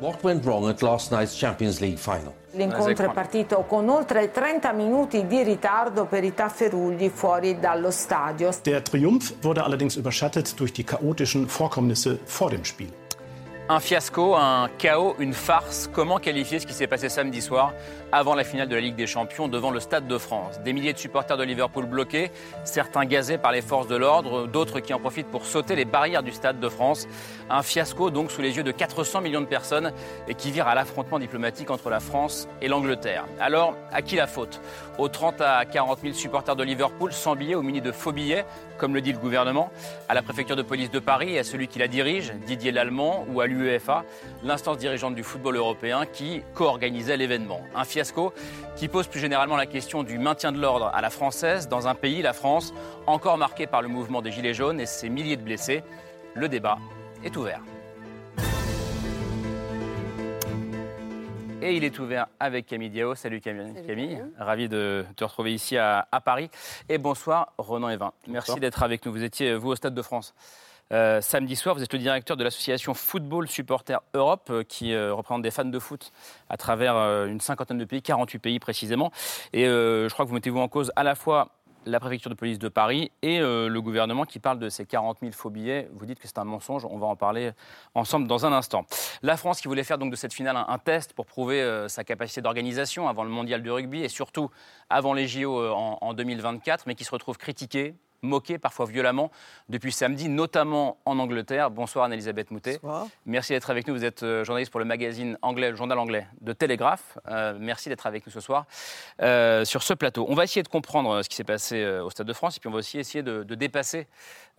What went wrong at last night's Champions League final? L'incontro è partito con oltre 30 minuti di ritardo per i tafferugli fuori dallo stadio. Der Triumph wurde allerdings überschattet durch die chaotischen Vorkommnisse vor dem Spiel. Un fiasco, un chaos, une farce. Comment qualifier ce qui s'est passé samedi soir avant la finale de la Ligue des Champions devant le Stade de France Des milliers de supporters de Liverpool bloqués, certains gazés par les forces de l'ordre, d'autres qui en profitent pour sauter les barrières du Stade de France. Un fiasco donc sous les yeux de 400 millions de personnes et qui vire à l'affrontement diplomatique entre la France et l'Angleterre. Alors, à qui la faute? Aux 30 à 40 000 supporters de Liverpool sans billets ou munis de faux billets, comme le dit le gouvernement, à la préfecture de police de Paris et à celui qui la dirige, Didier Lallemand, ou à l'UEFA, l'instance dirigeante du football européen qui co-organisait l'événement. Qui pose plus généralement la question du maintien de l'ordre à la française dans un pays, la France, encore marqué par le mouvement des Gilets jaunes et ses milliers de blessés. Le débat est ouvert. Et il est ouvert avec Camille Diao. Salut Camille. Camille. Ravi de te retrouver ici à, à Paris. Et bonsoir Ronan Evin. Merci d'être avec nous. Vous étiez, vous, au Stade de France. Euh, samedi soir, vous êtes le directeur de l'association Football Supporters Europe, euh, qui euh, représente des fans de foot à travers une cinquantaine de pays, 48 pays précisément. Et je crois que vous mettez-vous en cause à la fois la préfecture de police de Paris et le gouvernement qui parle de ces 40 000 faux billets. Vous dites que c'est un mensonge, on va en parler ensemble dans un instant. La France qui voulait faire donc de cette finale un, test pour prouver sa capacité d'organisation avant le mondial de rugby et surtout avant les JO en, en 2024, mais qui se retrouve critiquée moquée parfois violemment depuis samedi, notamment en Angleterre. Bonsoir Anne-Elisabeth Moutet. Merci d'être avec nous. Vous êtes euh, journaliste pour le magazine anglais, le journal anglais de Télégraphe. Euh, merci d'être avec nous ce soir euh, sur ce plateau. On va essayer de comprendre euh, ce qui s'est passé au Stade de France et puis on va aussi essayer de, de dépasser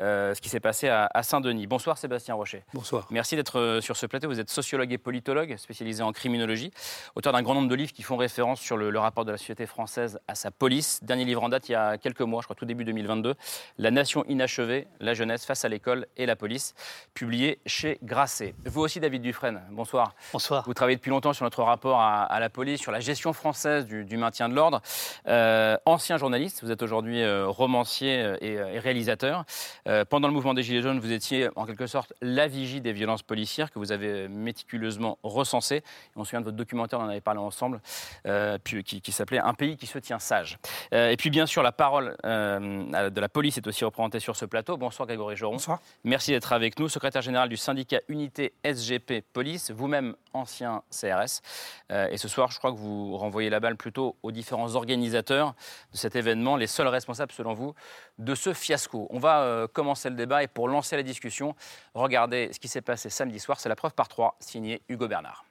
euh, ce qui s'est passé à, à Saint-Denis. Bonsoir Sébastien Rocher. Bonsoir. Merci d'être sur ce plateau. Vous êtes sociologue et politologue spécialisé en criminologie, auteur d'un grand nombre de livres qui font référence sur le, le rapport de la société française à sa police. Dernier livre en date il y a quelques mois, je crois tout début 2022, La nation inachevée, la jeunesse face à l'école et la police, publié chez Grasset. Vous aussi David Dufresne, bonsoir. Bonsoir. Vous travaillez depuis longtemps sur notre rapport à, à la police, sur la gestion française du, du maintien de l'ordre. Euh, ancien journaliste, vous êtes aujourd'hui euh, romancier euh, et, et réalisateur. Euh, pendant le mouvement des Gilets jaunes, vous étiez en quelque sorte la vigie des violences policières que vous avez méticuleusement recensées. On se souvient de votre documentaire, on en avait parlé ensemble, qui, qui s'appelait Un pays qui se tient sage. Et puis bien sûr, la parole de la police est aussi représentée sur ce plateau. Bonsoir Grégory Joron. Bonsoir. Merci d'être avec nous, secrétaire général du syndicat Unité SGP Police, vous-même ancien CRS. Euh, et ce soir, je crois que vous renvoyez la balle plutôt aux différents organisateurs de cet événement, les seuls responsables, selon vous, de ce fiasco. On va euh, commencer le débat et pour lancer la discussion, regardez ce qui s'est passé samedi soir. C'est la preuve par trois, signé Hugo Bernard.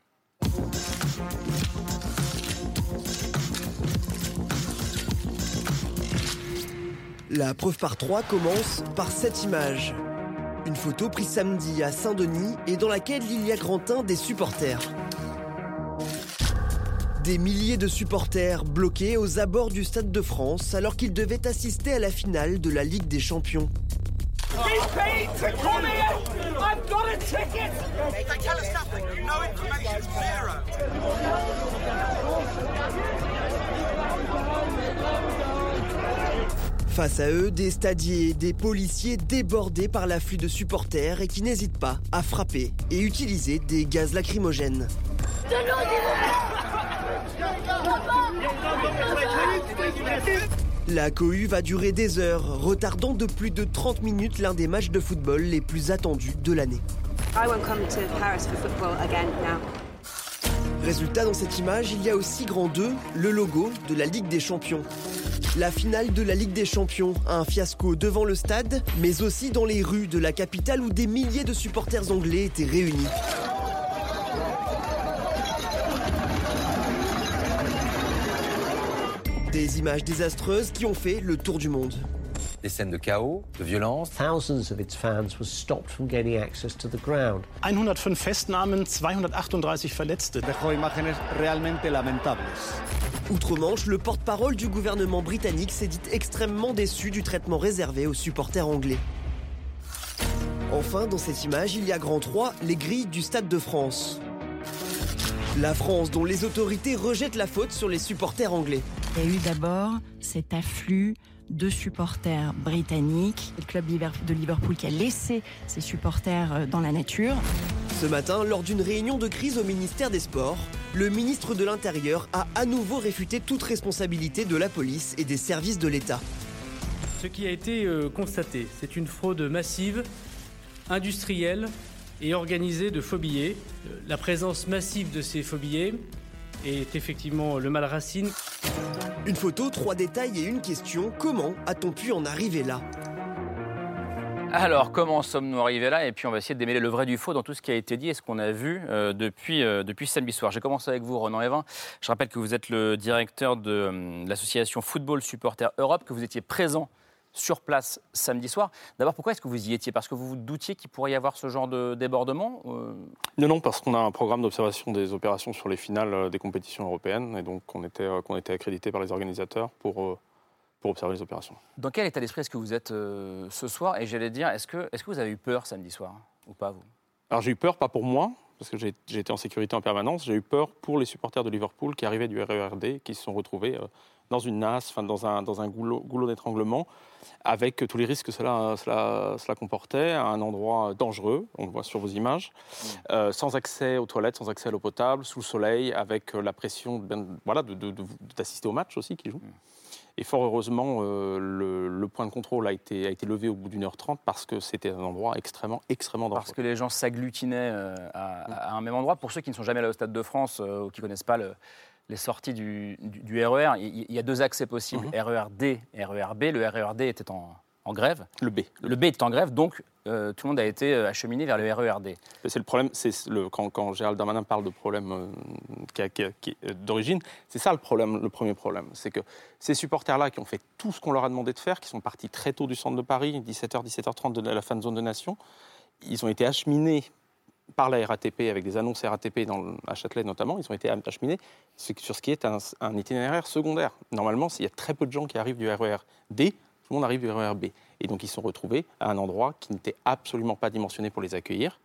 La preuve par trois commence par cette image. Une photo prise samedi à Saint-Denis et dans laquelle il y a Grantin des supporters. Des milliers de supporters bloqués aux abords du Stade de France alors qu'ils devaient assister à la finale de la Ligue des Champions. Face à eux, des stadiers, des policiers débordés par l'afflux de supporters et qui n'hésitent pas à frapper et utiliser des gaz lacrymogènes. La cohue va durer des heures, retardant de plus de 30 minutes l'un des matchs de football les plus attendus de l'année. Résultat, dans cette image, il y a aussi grand 2, le logo de la Ligue des Champions. La finale de la Ligue des Champions, un fiasco devant le stade, mais aussi dans les rues de la capitale où des milliers de supporters anglais étaient réunis. Des images désastreuses qui ont fait le tour du monde. Des scènes de chaos, de violence. Thousands of its fans were stopped from gaining access to the ground. 105 Festnahmen, 238 Verletzte. Dejó imágenes realmente lamentables. Outre-Manche, le porte-parole du gouvernement britannique s'est dit extrêmement déçu du traitement réservé aux supporters anglais. Enfin, dans cette image, il y a grand 3, les grilles du Stade de France. La France, dont les autorités rejettent la faute sur les supporters anglais. Il y a eu d'abord cet afflux de supporters britanniques, le club de Liverpool qui a laissé ses supporters euh, dans la nature. Ce matin, lors d'une réunion de crise au ministère des Sports, le ministre de l'Intérieur a à nouveau réfuté toute responsabilité de la police et des services de l'État. Ce qui a été euh, constaté, c'est une fraude massive, industrielle et organisée de faux billets. Euh, La présence massive de ces faux billets est effectivement le mal racine. Une photo, trois détails et une question. Comment a-t-on pu en arriver là? Alors, comment sommes-nous arrivés là? Et puis, on va essayer de démêler le vrai du faux dans tout ce qui a été dit et ce qu'on a vu euh, depuis, euh, depuis samedi soir. J'ai commencé avec vous, Renan Evin. Je rappelle que vous êtes le directeur de euh, l'association Football Supporters Europe, que vous étiez présent sur place samedi soir. D'abord, pourquoi est-ce que vous y étiez? Parce que vous vous doutiez qu'il pourrait y avoir ce genre de débordement euh, Non, non, parce qu'on a un programme d'observation des opérations sur les finales euh, des compétitions européennes, et donc on était, euh, qu'on était accrédité par les organisateurs pour, pour observer les opérations. Dans quel état d'esprit est-ce que vous êtes euh, ce soir? Et j'allais dire, est-ce que, est que vous avez eu peur samedi soir Ou pas, vous? Alors j'ai eu peur, pas pour moi, parce que j'ai j'ai été en sécurité en permanence, j'ai eu peur pour les supporters de Liverpool qui arrivaient du RERD, qui se sont retrouvés euh, dans une nasse, enfin, dans un, dans un goulot, goulot d'étranglement, avec tous les risques que cela, cela, cela comportait, à un endroit dangereux, on le voit sur vos images, euh, sans accès aux toilettes, sans accès à l'eau potable, sous le soleil, avec euh, la pression ben, voilà, d'assister au match aussi qui joue. Et fort heureusement, euh, le, le point de contrôle a été, a été levé au bout d'une heure trente parce que c'était un endroit extrêmement, extrêmement dangereux. Parce que les gens s'agglutinaient euh, à, à un même endroit. Pour ceux qui ne sont jamais allés au Stade de France euh, ou qui ne connaissent pas le- les sorties du, du- du RER, il, il y a deux accès possibles, RER-D et RER-B. Le RER-D était en, en grève. Le B. Le B était en grève, donc euh, tout le monde a été euh, acheminé vers le RER-D. C'est le problème, c'est le, quand, quand Gérald Darmanin parle de problème euh, qui qui est, euh, d'origine, c'est ça le problème, le premier problème. C'est que ces supporters-là qui ont fait tout ce qu'on leur a demandé de faire, qui sont partis très tôt du centre de Paris, 17h, 17h30 de la fan zone de Nation, ils ont été acheminés par la RATP avec des annonces RATP dans, le- à Châtelet notamment, ils ont été acheminés sur ce qui est un, un itinéraire secondaire. Normalement, s'il y a très peu de gens qui arrivent du RER D, tout le monde arrive du RER B. Et donc ils sont retrouvés à un endroit qui n'était absolument pas dimensionné pour les accueillir.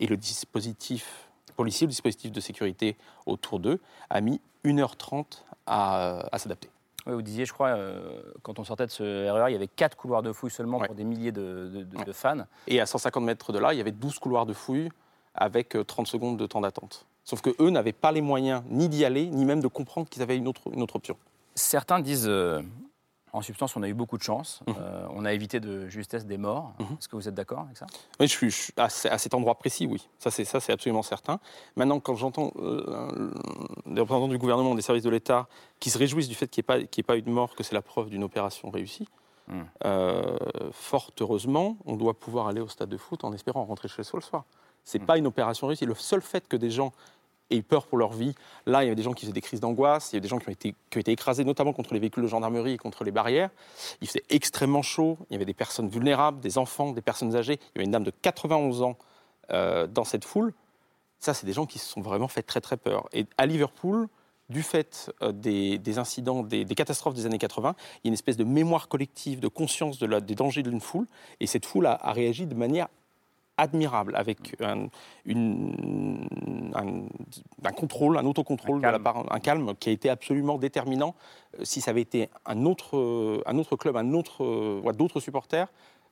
Et le dispositif policier, le dispositif de sécurité autour d'eux, a mis 1h30 à, à s'adapter. Oui, vous disiez, je crois, euh, quand on sortait de ce RER, il y avait quatre couloirs de fouille seulement pour des milliers de, de- de- de fans. Et à 150 mètres de là, il y avait 12 couloirs de fouille avec euh, 30 secondes de temps d'attente. Sauf que eux n'avaient pas les moyens ni d'y aller, ni même de comprendre qu'ils avaient une autre, une autre option. Certains disent, euh, en substance, on a eu beaucoup de chance. Mmh. Euh, on a évité de justesse des morts. Est-ce que vous êtes d'accord avec ça? Oui, je suis, je à, ce- à cet endroit précis, oui. Ça, c'est ça, c'est absolument certain. Maintenant, quand j'entends euh, des représentants du gouvernement, des services de l'État, qui se réjouissent du fait qu'il n'y ait, pas- qu'il y ait pas eu de mort, que c'est la preuve d'une opération réussie, euh, fort heureusement, on doit pouvoir aller au stade de foot en espérant rentrer chez soi le soir. C'est pas une opération réussie. Le seul fait que des gens aient eu peur pour leur vie, là, il y avait des gens qui faisaient des crises d'angoisse, il y a des gens qui ont, été, qui ont été écrasés, notamment contre les véhicules de gendarmerie et contre les barrières. Il faisait extrêmement chaud, il y avait des personnes vulnérables, des enfants, des personnes âgées. Il y avait une dame de 91 ans euh, dans cette foule. Ça, c'est des gens qui se sont vraiment fait très, très peur. Et à Liverpool, du fait euh, des, des incidents, des, catastrophes des années 80, il y a une espèce de mémoire collective, de conscience des dangers d'une foule. Et cette foule a, a réagi de manière admirable, avec un, une- un- un contrôle, un autocontrôle, de la part, un calme qui a été absolument déterminant. Euh, Si ça avait été un autre, un autre club, un autre, euh, d'autres supporters,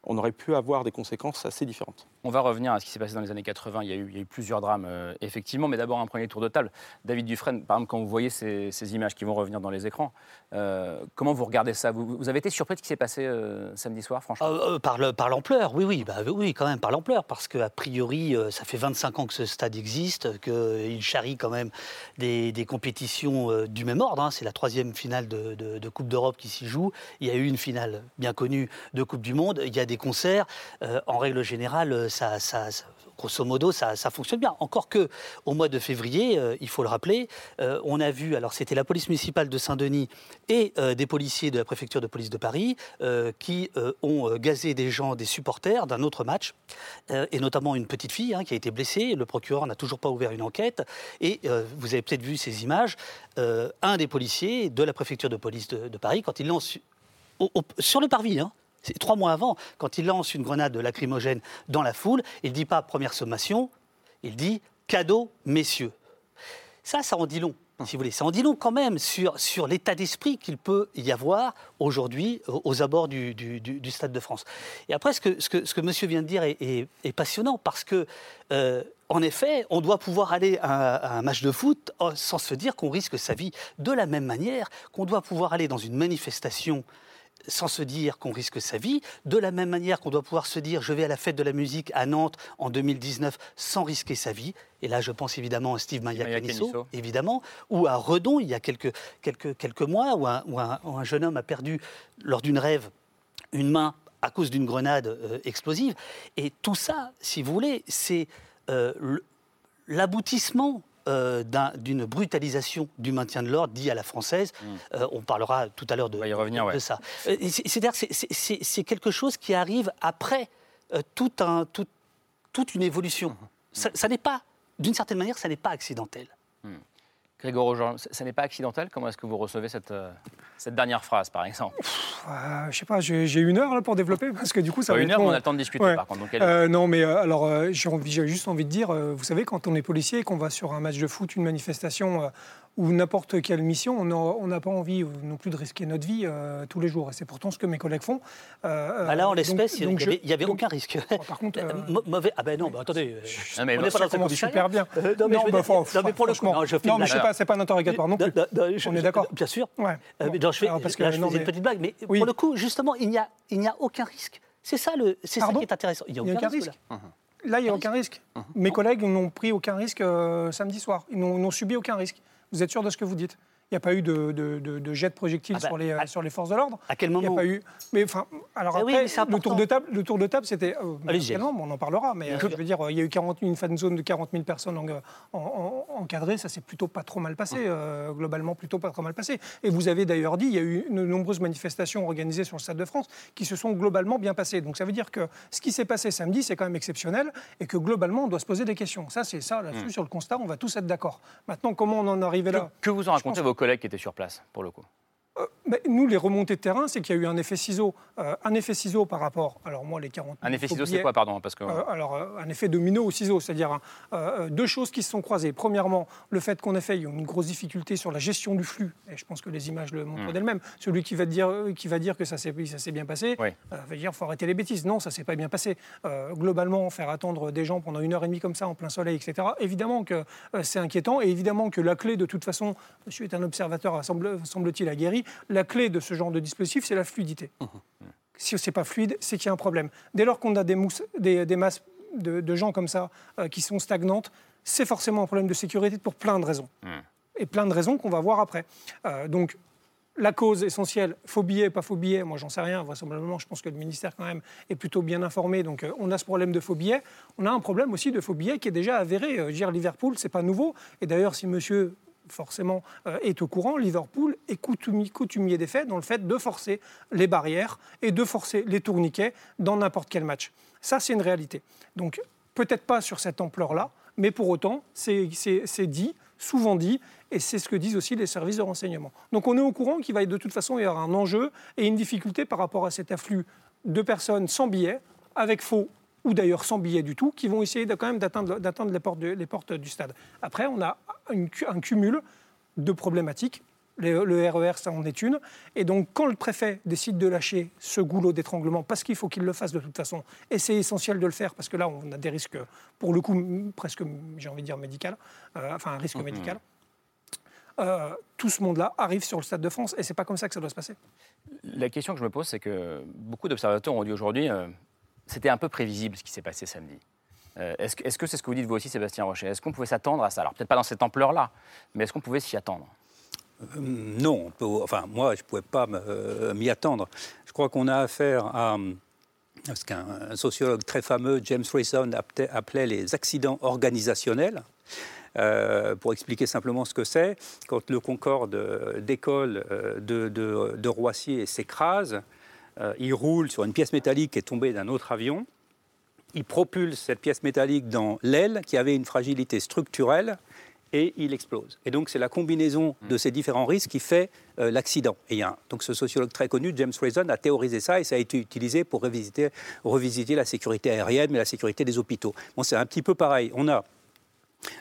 on aurait pu avoir des conséquences assez différentes. On va revenir à ce qui s'est passé dans les années 80. Il y a eu, il y a eu plusieurs drames, euh, effectivement, mais d'abord un premier tour de table. David Dufresne, par exemple, quand vous voyez ces, ces images qui vont revenir dans les écrans, euh, comment vous regardez ça? Vous, vous avez été surpris de ce qui s'est passé euh, samedi soir, franchement? Euh, euh, par le- par l'ampleur, oui, oui, bah, oui, quand même, par l'ampleur, parce qu'a priori, euh, ça fait 25 ans que ce stade existe, qu'il charrie quand même des, des compétitions euh, du même ordre. hein. C'est la troisième finale de, de- de Coupe d'Europe qui s'y joue. Il y a eu une finale bien connue de Coupe du Monde. Il y a des concerts, euh, en règle générale, ça, ça, grosso modo, ça, fonctionne bien. Encore que, au mois de février, euh, il faut le rappeler, euh, on a vu, alors c'était la police municipale de Saint-Denis et euh, des policiers de la préfecture de police de Paris euh, qui euh, ont gazé des gens, des supporters d'un autre match, euh, et notamment une petite fille hein, qui a été blessée. Le procureur n'a toujours pas ouvert une enquête. Et euh, vous avez peut-être vu ces images. euh, un des policiers de la préfecture de police de, Paris, quand il lance sur le parvis, hein, c'est trois mois avant, quand il lance une grenade lacrymogène dans la foule, il ne dit pas première sommation, il dit cadeau, messieurs. Ça, ça en dit long, si vous voulez. Ça en dit long quand même sur, sur l'état d'esprit qu'il peut y avoir aujourd'hui aux, abords du, du- Stade de France. Et après, ce que, ce que, ce que monsieur vient de dire est, passionnant parce que, euh, en effet, on doit pouvoir aller à, un match de foot sans se dire qu'on risque sa vie. De la même manière qu'on doit pouvoir aller dans une manifestation sans se dire qu'on risque sa vie, de la même manière qu'on doit pouvoir se dire je vais à la fête de la musique à Nantes en 2019 sans risquer sa vie, et là je pense évidemment à Steve Maia-Canisso, Canisso. évidemment, ou à Redon il y a quelques, quelques, quelques mois, où un, où un- où un jeune homme a perdu lors d'une rêve une main à cause d'une grenade euh, explosive. Et tout ça, si vous voulez, c'est euh, l'aboutissement euh, d'un- d'une brutalisation du maintien de l'ordre dit à la française. Euh, on parlera tout à l'heure de, va y revenir, de ouais. ça. C'est-à-dire c'est- quelque chose qui arrive après euh, tout un, tout- toute une évolution. Mm-hmm. Ça, ça n'est pas, d'une certaine manière, ça n'est pas accidentel. Grégoire ça ça n'est pas accidentel. Comment est-ce que vous recevez cette, euh, cette dernière phrase, par exemple? Euh, je sais pas, j'ai une heure là pour développer parce que du coup ça va une heure, on a le temps de discuter, Ouais. par contre, donc elle- Euh, non, mais alors j'ai juste envie de dire, vous savez, quand on est policier et qu'on va sur un match de foot, une manifestation ou n'importe quelle mission, on n'a pas envie euh, non plus de risquer notre vie euh, tous les jours. Et c'est pourtant ce que mes collègues font. Euh, Bah là, en l'espèce, il n'y avait, je- il y avait donc- aucun risque. Par contre, euh, Mau- mauvais. Ah ben non, bah attendez. euh, Non, mais on n'est pas ça dans super bien. Euh, non, mais, je veux bah, dire- faut- non, mais pour le coup, franchement, non, je fais non, mais je sais pas, c'est pas un interrogatoire non plus. Non, non, je- On est je- d'accord Bien sûr. Ouais. Euh, mais non, je fais, Alors, parce que- là, je non, faisais une petite blague, mais pour le coup, justement, il n'y a, il n'y a aucun risque. C'est ça, le, c'est ça Pardon qui est intéressant. Il n'y a aucun, risque. là. Il n'y a aucun risque. Mes collègues n'ont pris aucun risque euh, samedi soir. Ils n'ont subi aucun risque. Vous êtes sûr de ce que vous dites? Il n'y a pas eu de, de, de- de jet de projectiles Ah bah, sur, les, euh, à- sur les forces de l'ordre À quel Il n'y moment a pas eu. Mais enfin, alors Ah après, oui, le tour de table, le tour de table, c'était. euh, on en parlera, mais euh, je veux dire, il y a eu 40, une fan zone de 40 000 personnes en, en- en- encadrées, ça s'est plutôt pas trop mal passé, euh, globalement plutôt pas trop mal passé. Et vous avez d'ailleurs dit, il y a eu de nombreuses manifestations organisées sur le Stade de France qui se sont globalement bien passées. Donc ça veut dire que ce qui s'est passé samedi, c'est quand même exceptionnel et que globalement, on doit se poser des questions. Ça, c'est ça, là-dessus, Mm. sur le constat, on va tous être d'accord. Maintenant, comment on en est arrivé là? que vous en racontez pense- collègues qui étaient sur place, pour le coup Ben, nous, les remontées de terrain, c'est qu'il y a eu un effet ciseau, euh, un effet ciseau par rapport. Alors moi, les 40. Un effet ciseau, c'est quoi, pardon Parce que... euh, alors, euh, un effet domino au ciseau, c'est-à-dire hein, euh, deux choses qui se sont croisées. Premièrement, le fait qu'en effet, il y a une grosse difficulté sur la gestion du flux, et je pense que les images le montrent Mm. d'elles-mêmes. Celui qui va dire, euh, qui va dire que ça s'est ça s'est bien passé, Oui. euh, va dire faut arrêter les bêtises. Non, ça s'est pas bien passé. Euh, globalement, faire attendre des gens pendant une heure et demie comme ça, en plein soleil, etc., évidemment que euh, c'est inquiétant, et évidemment que la clé, de toute façon, monsieur est un observateur, semble- semble-t-il, aguerri, la clé de ce genre de dispositif, c'est la fluidité. Si c'est pas fluide, c'est qu'il y a un problème. Dès lors qu'on a des, mousses, des, des masses de, de gens comme ça euh, qui sont stagnantes, c'est forcément un problème de sécurité pour plein de raisons. Et plein de raisons qu'on va voir après. Euh, donc, la cause essentielle, faux billets, pas faux billets, moi j'en sais rien, vraisemblablement, je pense que le ministère quand même est plutôt bien informé, donc euh, on a ce problème de faux billets. On a un problème aussi de faux billets qui est déjà avéré. Euh, je veux dire, Liverpool, c'est pas nouveau. Et d'ailleurs, si monsieur forcément euh, est au courant, Liverpool est coutumier, des faits dans le fait de forcer les barrières et de forcer les tourniquets dans n'importe quel match. Ça, c'est une réalité. Donc, peut-être pas sur cette ampleur-là, mais pour autant, c'est dit, souvent dit, et c'est ce que disent aussi les services de renseignement. Donc, on est au courant qu'il va de toute façon y avoir un enjeu et une difficulté par rapport à cet afflux de personnes sans billets, avec faux ou d'ailleurs sans billets du tout, qui vont essayer de, quand même d'atteindre les, portes de- les portes du stade. Après, on a une un cumul de problématiques. Le, le RER, ça en est une. Et donc, quand le préfet décide de lâcher ce goulot d'étranglement, parce qu'il faut qu'il le fasse de toute façon, et c'est essentiel de le faire, parce que là, on a des risques, pour le coup, presque, j'ai envie de dire, médical, euh, enfin, un risque Mhm. médical. Euh, tout ce monde-là arrive sur le Stade de France, et c'est pas comme ça que ça doit se passer. La question que je me pose, c'est que beaucoup d'observateurs ont dit aujourd'hui, euh, c'était un peu prévisible ce qui s'est passé samedi. Euh, est-ce, que- c'est ce que vous dites vous aussi, Sébastien Rocher? Est-ce qu'on pouvait s'attendre à ça? Alors peut-être pas dans cette ampleur-là, mais est-ce qu'on pouvait s'y attendre? Euh, Non, enfin moi je ne pouvais pas euh, m'y attendre. Je crois qu'on a affaire à ce qu'un sociologue très fameux, James Rayson, appelait les accidents organisationnels. Pour expliquer simplement ce que c'est, quand le Concorde d'école euh, de, de, de, Roissy s'écrase, il roule sur une pièce métallique qui est tombée d'un autre avion, il propulse cette pièce métallique dans l'aile qui avait une fragilité structurelle et il explose. Et donc c'est la combinaison de ces différents risques qui fait euh, l'accident. Et il y a donc ce sociologue très connu, James Rayson, a théorisé ça et ça a été utilisé pour revisiter, revisiter la sécurité aérienne, mais la sécurité des hôpitaux. Bon, c'est un petit peu pareil. On a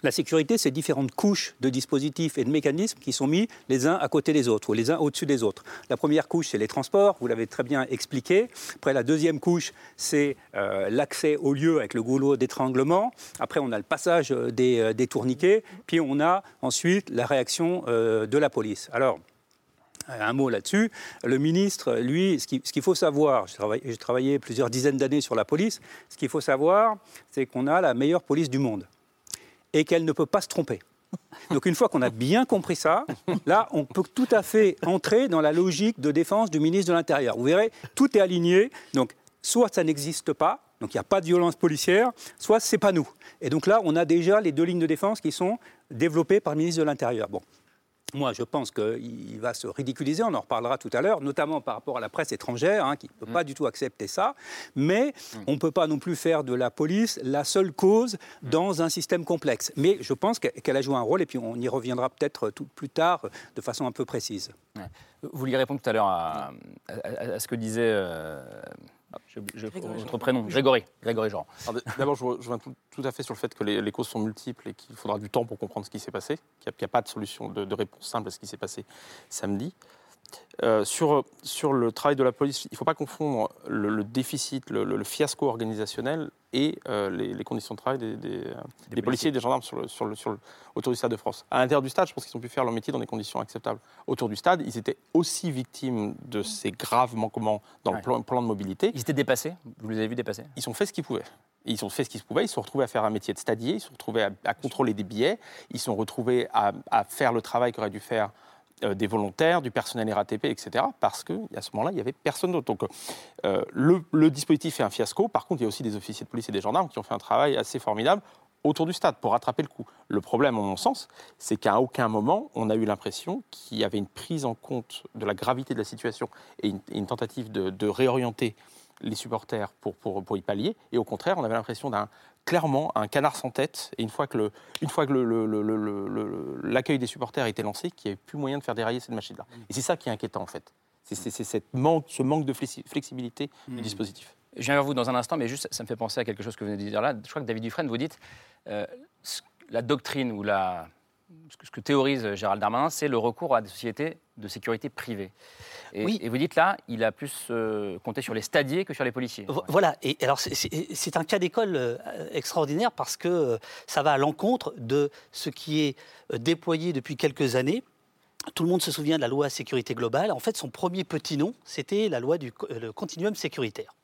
la sécurité, c'est différentes couches de dispositifs et de mécanismes qui sont mis les uns à côté des autres ou les uns au-dessus des autres. La première couche, c'est les transports, vous l'avez très bien expliqué. Après, la deuxième couche, c'est euh, l'accès au lieu avec le goulot d'étranglement. Après, on a le passage euh, euh, des, tourniquets. Puis, on a ensuite la réaction de la police. Alors, un mot là-dessus. Le ministre, lui, ce qu'il faut savoir, j'ai travaillé plusieurs dizaines d'années sur la police, ce qu'il faut savoir, c'est qu'on a la meilleure police du monde et qu'elle ne peut pas se tromper. Donc une fois qu'on a bien compris ça, là, on peut tout à fait entrer dans la logique de défense du ministre de l'Intérieur. Vous verrez, tout est aligné. Donc soit ça n'existe pas, donc il n'y a pas de violence policière, soit c'est pas nous. Et donc là, on a déjà les deux lignes de défense qui sont développées par le ministre de l'Intérieur. Bon, moi, je pense qu'il va se ridiculiser, on en reparlera tout à l'heure, notamment par rapport à la presse étrangère, hein, qui ne peut pas mm. du tout accepter ça. Mais mm. on ne peut pas non plus faire de la police la seule cause mm. dans un système complexe. Mais je pense qu'elle a joué un rôle, et puis on y reviendra peut-être plus tard de façon un peu précise. Vous vouliez répondre tout à l'heure à, ce que disait... Euh, je, je, votre prénom, Grégory, Grégory Jean. D'abord, je, reviens tout, à fait sur le fait que les, causes sont multiples et qu'il faudra du temps pour comprendre ce qui s'est passé, qu'il n'y a, pas de solution, de, de, réponse simple à ce qui s'est passé samedi. Euh, sur, sur le travail de la police, il ne faut pas confondre le, déficit, le, fiasco organisationnel et euh, les, conditions de travail des, des, policiers. et des gendarmes sur le, sur le, sur autour du Stade de France. À l'intérieur du stade, je pense qu'ils ont pu faire leur métier dans des conditions acceptables. Autour du stade, ils étaient aussi victimes de ces graves manquements dans le plan, de mobilité. Ils étaient dépassés Vous les avez vus dépasser Ils ont fait ce qu'ils pouvaient. Ils ont fait ce qu'ils pouvaient, ils se sont retrouvés à faire un métier de stadier, ils se sont retrouvés à, contrôler des billets, ils se sont retrouvés à, à faire le travail qu'aurait dû faire euh, des volontaires, du personnel RATP, etc. Parce qu'à ce moment-là, il n'y avait personne d'autre. Donc euh, le, dispositif est un fiasco. Par contre, il y a aussi des officiers de police et des gendarmes qui ont fait un travail assez formidable autour du stade pour rattraper le coup. Le problème, en mon sens, c'est qu'à aucun moment, on a eu l'impression qu'il y avait une prise en compte de la gravité de la situation et une, tentative de, réorienter les supporters pour, pour, pour, y pallier. Et au contraire, on avait l'impression d'un clairement un canard sans tête. Et une fois que, le, une fois que l'accueil des supporters a été lancé, qu'il n'y avait plus moyen de faire dérailler cette machine-là. Mm. Et c'est ça qui est inquiétant, en fait. C'est cette manque, ce manque de flexibilité du mm. dispositif. Je viens vers vous dans un instant, mais juste, ça me fait penser à quelque chose que vous venez de dire là. Je crois que David Dufresne, vous dites, euh, la doctrine ou la, ce que, théorise Gérald Darmanin, c'est le recours à des sociétés de sécurité privée. Et, oui. et vous dites là, il a plus euh, compté sur les stadiers que sur les policiers. Voilà, et alors c'est un cas d'école euh, extraordinaire parce que euh, ça va à l'encontre de ce qui est déployé depuis quelques années. Tout le monde se souvient de la loi sécurité globale. En fait, son premier petit nom, c'était la loi du continuum sécuritaire.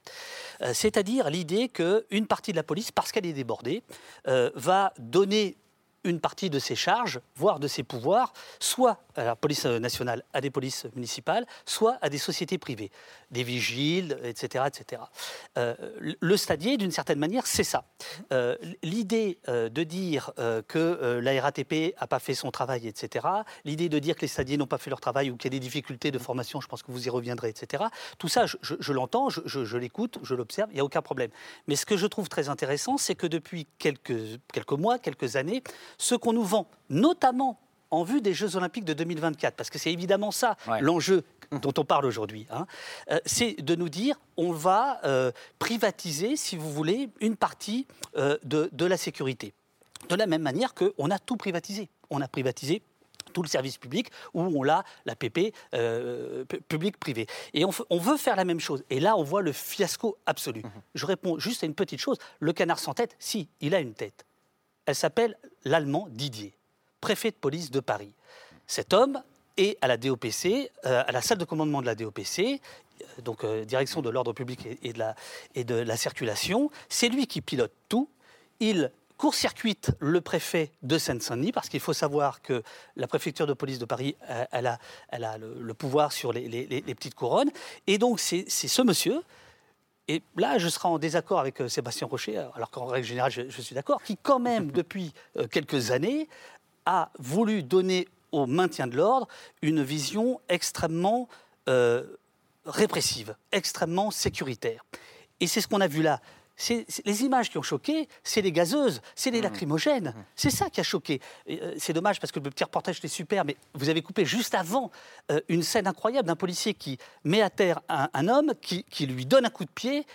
C'est-à-dire l'idée qu'une partie de la police, parce qu'elle est débordée, va donner une partie de ses charges, voire de ses pouvoirs, soit à la police nationale, à des polices municipales, soit à des sociétés privées, des vigiles, etc. etc. Euh, le stadier, d'une certaine manière, c'est ça. Euh, l'idée euh, de dire que la RATP n'a pas fait son travail, etc., l'idée de dire que les stadiers n'ont pas fait leur travail ou qu'il y a des difficultés de formation, je pense que vous y reviendrez, etc., tout ça, je, l'entends, je, l'écoute, je l'observe, il n'y a aucun problème. Mais ce que je trouve très intéressant, c'est que depuis quelques mois, quelques années, ce qu'on nous vend, notamment en vue des Jeux Olympiques de 2024, parce que c'est évidemment ça l'enjeu dont on parle aujourd'hui, hein, euh, c'est de nous dire on va euh, privatiser, si vous voulez, une partie euh, de, la sécurité. De la même manière qu'on a tout privatisé. On a privatisé tout le service public où on a la PP public-privé. Et on, on, veut faire la même chose. Et là, on voit le fiasco absolu. Mhm. Je réponds juste à une petite chose. Le canard sans tête, si, il a une tête. Elle s'appelle l'allemand Didier, préfet de police de Paris. Cet homme est à la DOPC, euh, à la salle de commandement de la DOPC, euh, donc euh, direction de l'ordre public et, de la, et de la circulation. C'est lui qui pilote tout. Il court-circuite le préfet de Seine-Saint-Denis, parce qu'il faut savoir que la préfecture de police de Paris, elle a, elle a le, pouvoir sur les, les, petites couronnes. Et donc, c'est ce monsieur Et là, je serai en désaccord avec euh, Sébastien Rocher, alors qu'en règle générale, je, je suis d'accord, qui quand même, depuis euh, quelques années, a voulu donner au maintien de l'ordre une vision extrêmement euh, répressive, extrêmement sécuritaire. Et c'est ce qu'on a vu là. C'est- c'est- les images qui ont choqué, c'est les gazeuses, c'est les lacrymogènes. C'est ça qui a choqué. Et, euh, c'est dommage parce que le petit reportage était super, mais vous avez coupé juste avant euh, une scène incroyable d'un policier qui met à terre un, un homme, qui, qui lui donne un coup de pied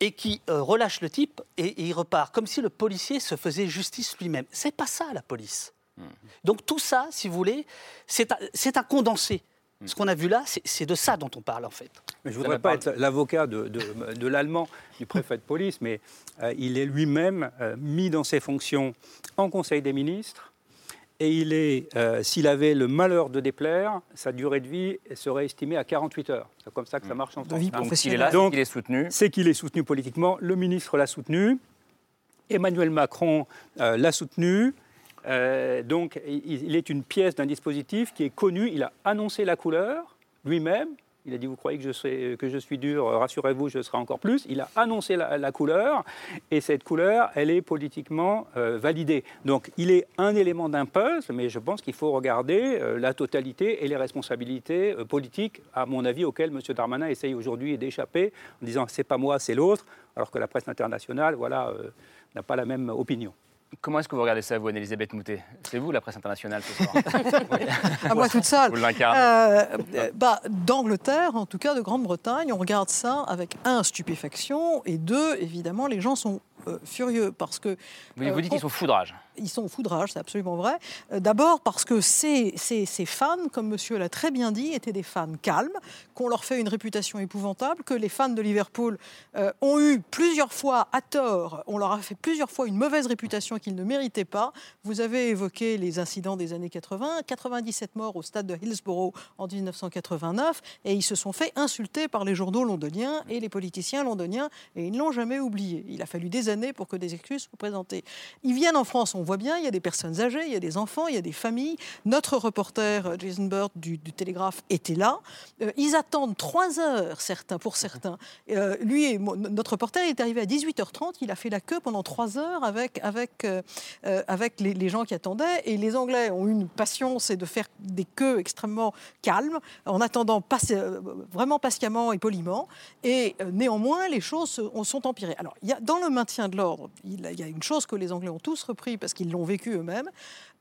et qui euh, relâche le type et, et il repart, comme si le policier se faisait justice lui-même. C'est pas ça la police. Donc tout ça, si vous voulez, c'est un, c'est un condensé. Ce qu'on a vu là, c'est- de ça dont on parle en fait. Mais je ne voudrais pas être l'avocat de, de- de l'allemand, du préfet de police, mais euh, il est lui-même euh, mis dans ses fonctions en Conseil des ministres. Et il est, euh, s'il avait le malheur de déplaire, sa durée de vie serait estimée à 48 heures. C'est comme ça que ça marche en France. vie Donc, s'il est là, c'est Donc, qu'il est soutenu. C'est qu'il est soutenu politiquement. Le ministre l'a soutenu. Emmanuel Macron euh, l'a soutenu. Euh, donc, il, est une pièce d'un dispositif qui est connu. Il a annoncé la couleur lui-même. Il a dit Vous croyez que je, suis dur Rassurez-vous, je serai encore plus. Il a annoncé la, couleur. Et cette couleur, elle est politiquement euh, validée. Donc, il est un élément d'un puzzle, mais je pense qu'il faut regarder euh, la totalité et les responsabilités euh, politiques, à mon avis, auxquelles M. Darmanin essaye aujourd'hui d'échapper en disant C'est pas moi, c'est l'autre. Alors que la presse internationale, voilà, euh, n'a pas la même opinion. Comment est-ce que vous regardez ça, vous, Anne-Elisabeth Moutet? C'est vous, la presse internationale, ce soir À moi toute seule. Vous l'incarnez. Euh, euh, bah, D'Angleterre, en tout cas de Grande-Bretagne, on regarde ça avec un, stupéfaction, et deux, évidemment, les gens sont euh, furieux parce que. Vous, euh, vous dites qu'ils on- sont foudrage. Ils sont au foudrage, c'est absolument vrai. Euh, D'abord parce que ces, ces, ces fans, comme monsieur l'a très bien dit, étaient des fans calmes, qu'on leur fait une réputation épouvantable, que les fans de Liverpool ont eu plusieurs fois à tort, on leur a fait plusieurs fois une mauvaise réputation qu'ils ne méritaient pas. Vous avez évoqué les incidents des années 80, 97 morts au stade de Hillsborough en 1989, et ils se sont fait insulter par les journaux londoniens et les politiciens londoniens, et ils ne l'ont jamais oublié. Il a fallu des années pour que des excuses soient présentées. Ils viennent en France, on voit bien, il y a des personnes âgées, il y a des enfants, il y a des familles. Notre reporter euh, Jason Bird du, du Télégraphe était là. Euh, ils attendent trois heures, certains, pour certains. Euh, lui, notre reporter est arrivé à 18h30, il a fait la queue pendant trois heures avec, avec, avec les, gens qui attendaient. Et les Anglais ont une passion, c'est de faire des queues extrêmement calmes, en attendant vraiment patiemment et poliment. Et néanmoins, les choses se- sont empirées. Alors, y a, dans le maintien de il y a une chose que les Anglais ont tous repris parce qu'ils l'ont vécu eux-mêmes.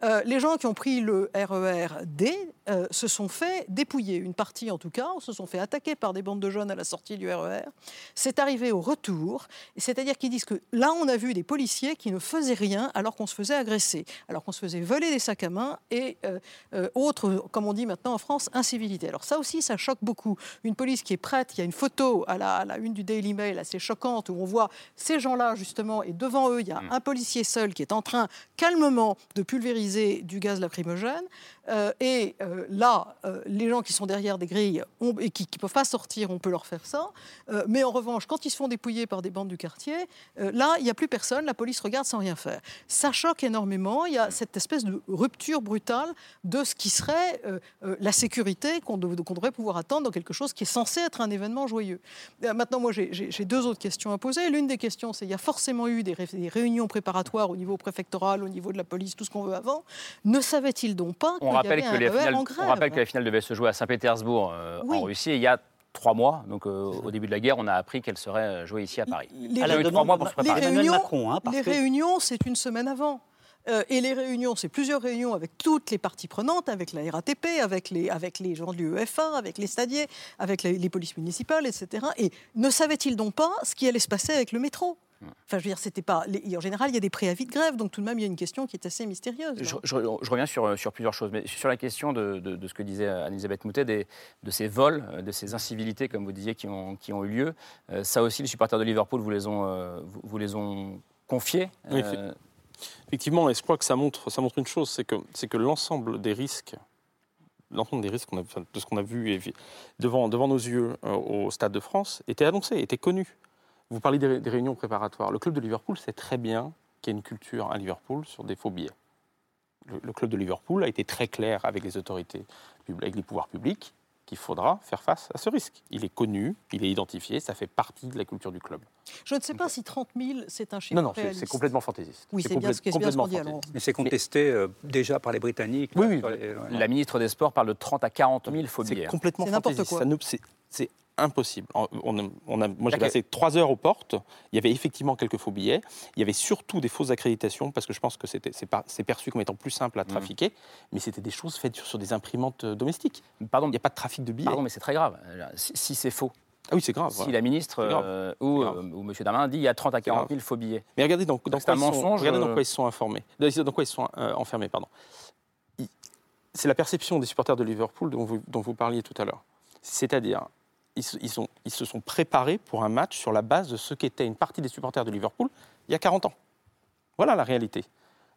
Euh, les gens qui ont pris le RER D euh, se sont fait dépouiller, une partie en tout cas, se sont fait attaquer par des bandes de jeunes à la sortie du RER. C'est arrivé au retour, c'est-à-dire qu'ils disent que là, on a vu des policiers qui ne faisaient rien alors qu'on se faisait agresser, alors qu'on se faisait voler des sacs à main et euh, euh, autres, comme on dit maintenant en France, incivilités. Alors ça aussi, ça choque beaucoup. Une police qui est prête, il y a une photo à la, à la une du Daily Mail assez choquante où on voit ces gens-là justement et devant eux, il y a un policier seul qui est en train calmement de pulvériser du gaz lacrymogène. Euh, et euh, là, euh, les gens qui sont derrière des grilles et qui ne peuvent pas sortir, on peut leur faire ça. Mais en revanche, quand ils se font dépouiller par des bandes du quartier, là, il n'y a plus personne, la police regarde sans rien faire. Ça choque énormément. Il y a cette espèce de rupture brutale de ce qui serait la sécurité qu'on dev- qu'on devrait pouvoir attendre dans quelque chose qui est censé être un événement joyeux. Maintenant, moi, j'ai- deux autres questions à poser. L'une des questions, c'est il y a forcément eu des réunions préparatoires au niveau préfectoral, au niveau de la police, tout ce qu'on veut avant. Ne savait-il donc pas qu'il On y rappelle, avait que un les finales, en on rappelle que la finale devait se jouer à Saint-Pétersbourg, euh, Oui. en Russie, et il y a trois mois. Donc, euh, au début de la guerre, on a appris qu'elle serait euh, jouée ici à Paris. Les, y a eu trois mois pour se les préparer. réunions, hein, les réunions, c'est une semaine avant. Euh, et les réunions, c'est plusieurs réunions avec toutes les parties prenantes, avec la RATP, avec les, avec les gens de l'UEFA, avec les stadiers, avec les, les polices municipales, etc. Et ne savait-il donc pas ce qui allait se passer avec le métro? Enfin, je veux dire, c'était pas. en général, il y a des préavis de grève, donc tout de même, il y a une question qui est assez mystérieuse. Je, je- je reviens sur, sur plusieurs choses, mais sur la question de, de- de ce que disait Anne-Elisabeth Moutet, des- de ces vols, de ces incivilités, comme vous disiez, qui ont, qui ont eu lieu. Euh, ça aussi, les supporters de Liverpool vous les ont, euh, vous, vous les ont confiés. Oui, Euh, Effectivement, et je crois que ça montre, ça montre une chose, c'est que, c'est que l'ensemble des risques, l'ensemble des risques de ce qu'on a vu devant, devant nos yeux euh, au Stade de France était annoncé, était connu. Vous parlez des, ré- des réunions préparatoires. Le club de Liverpool sait très bien qu'il y a une culture à Liverpool sur des faux billets. Le, le club de Liverpool a été très clair avec les autorités, avec les pouvoirs publics. qu'il faudra faire face à ce risque. Il est connu, il est identifié, ça fait partie de la culture du club. Je ne sais pas si 30 000, c'est un chiffre Non, non, c'est- complètement fantaisiste. Oui, C'est bien ce qui est bien ce complètement dit. Mais c'est contesté euh, déjà par les Britanniques. Oui, oui. sur les- ouais. La ministre des Sports parle de 30 à 40 000 faux C'est billets. complètement C'est n'importe fantaisiste. quoi. C'est impossible. On a- on a- moi, j'ai passé trois heures aux portes. Il y avait effectivement quelques faux billets. Il y avait surtout des fausses accréditations parce que je pense que c'était- c'est perçu comme étant plus simple à Mmh. trafiquer. Mais c'était des choses faites sur, sur des imprimantes euh, domestiques. Pardon, Il n'y a pas de trafic de billets. Pardon, mais c'est très grave. Si, si c'est faux, Ah oui, c'est grave. si la ministre euh, ou, euh, ou M. Darmanin dit il y a 30 à 40 grave. 000 faux billets. Mais regardez dans, dans quoi, ils sont, mensonge, regardez dans euh. quoi ils sont informés. Dans quoi ils sont euh, enfermés, pardon. C'est la perception des supporters de Liverpool dont vous, dont vous parliez tout à l'heure. C'est-à-dire, ils, se- ils sont- ils se sont préparés pour un match sur la base de ce qu'était une partie des supporters de Liverpool il y a 40 ans. Voilà la réalité.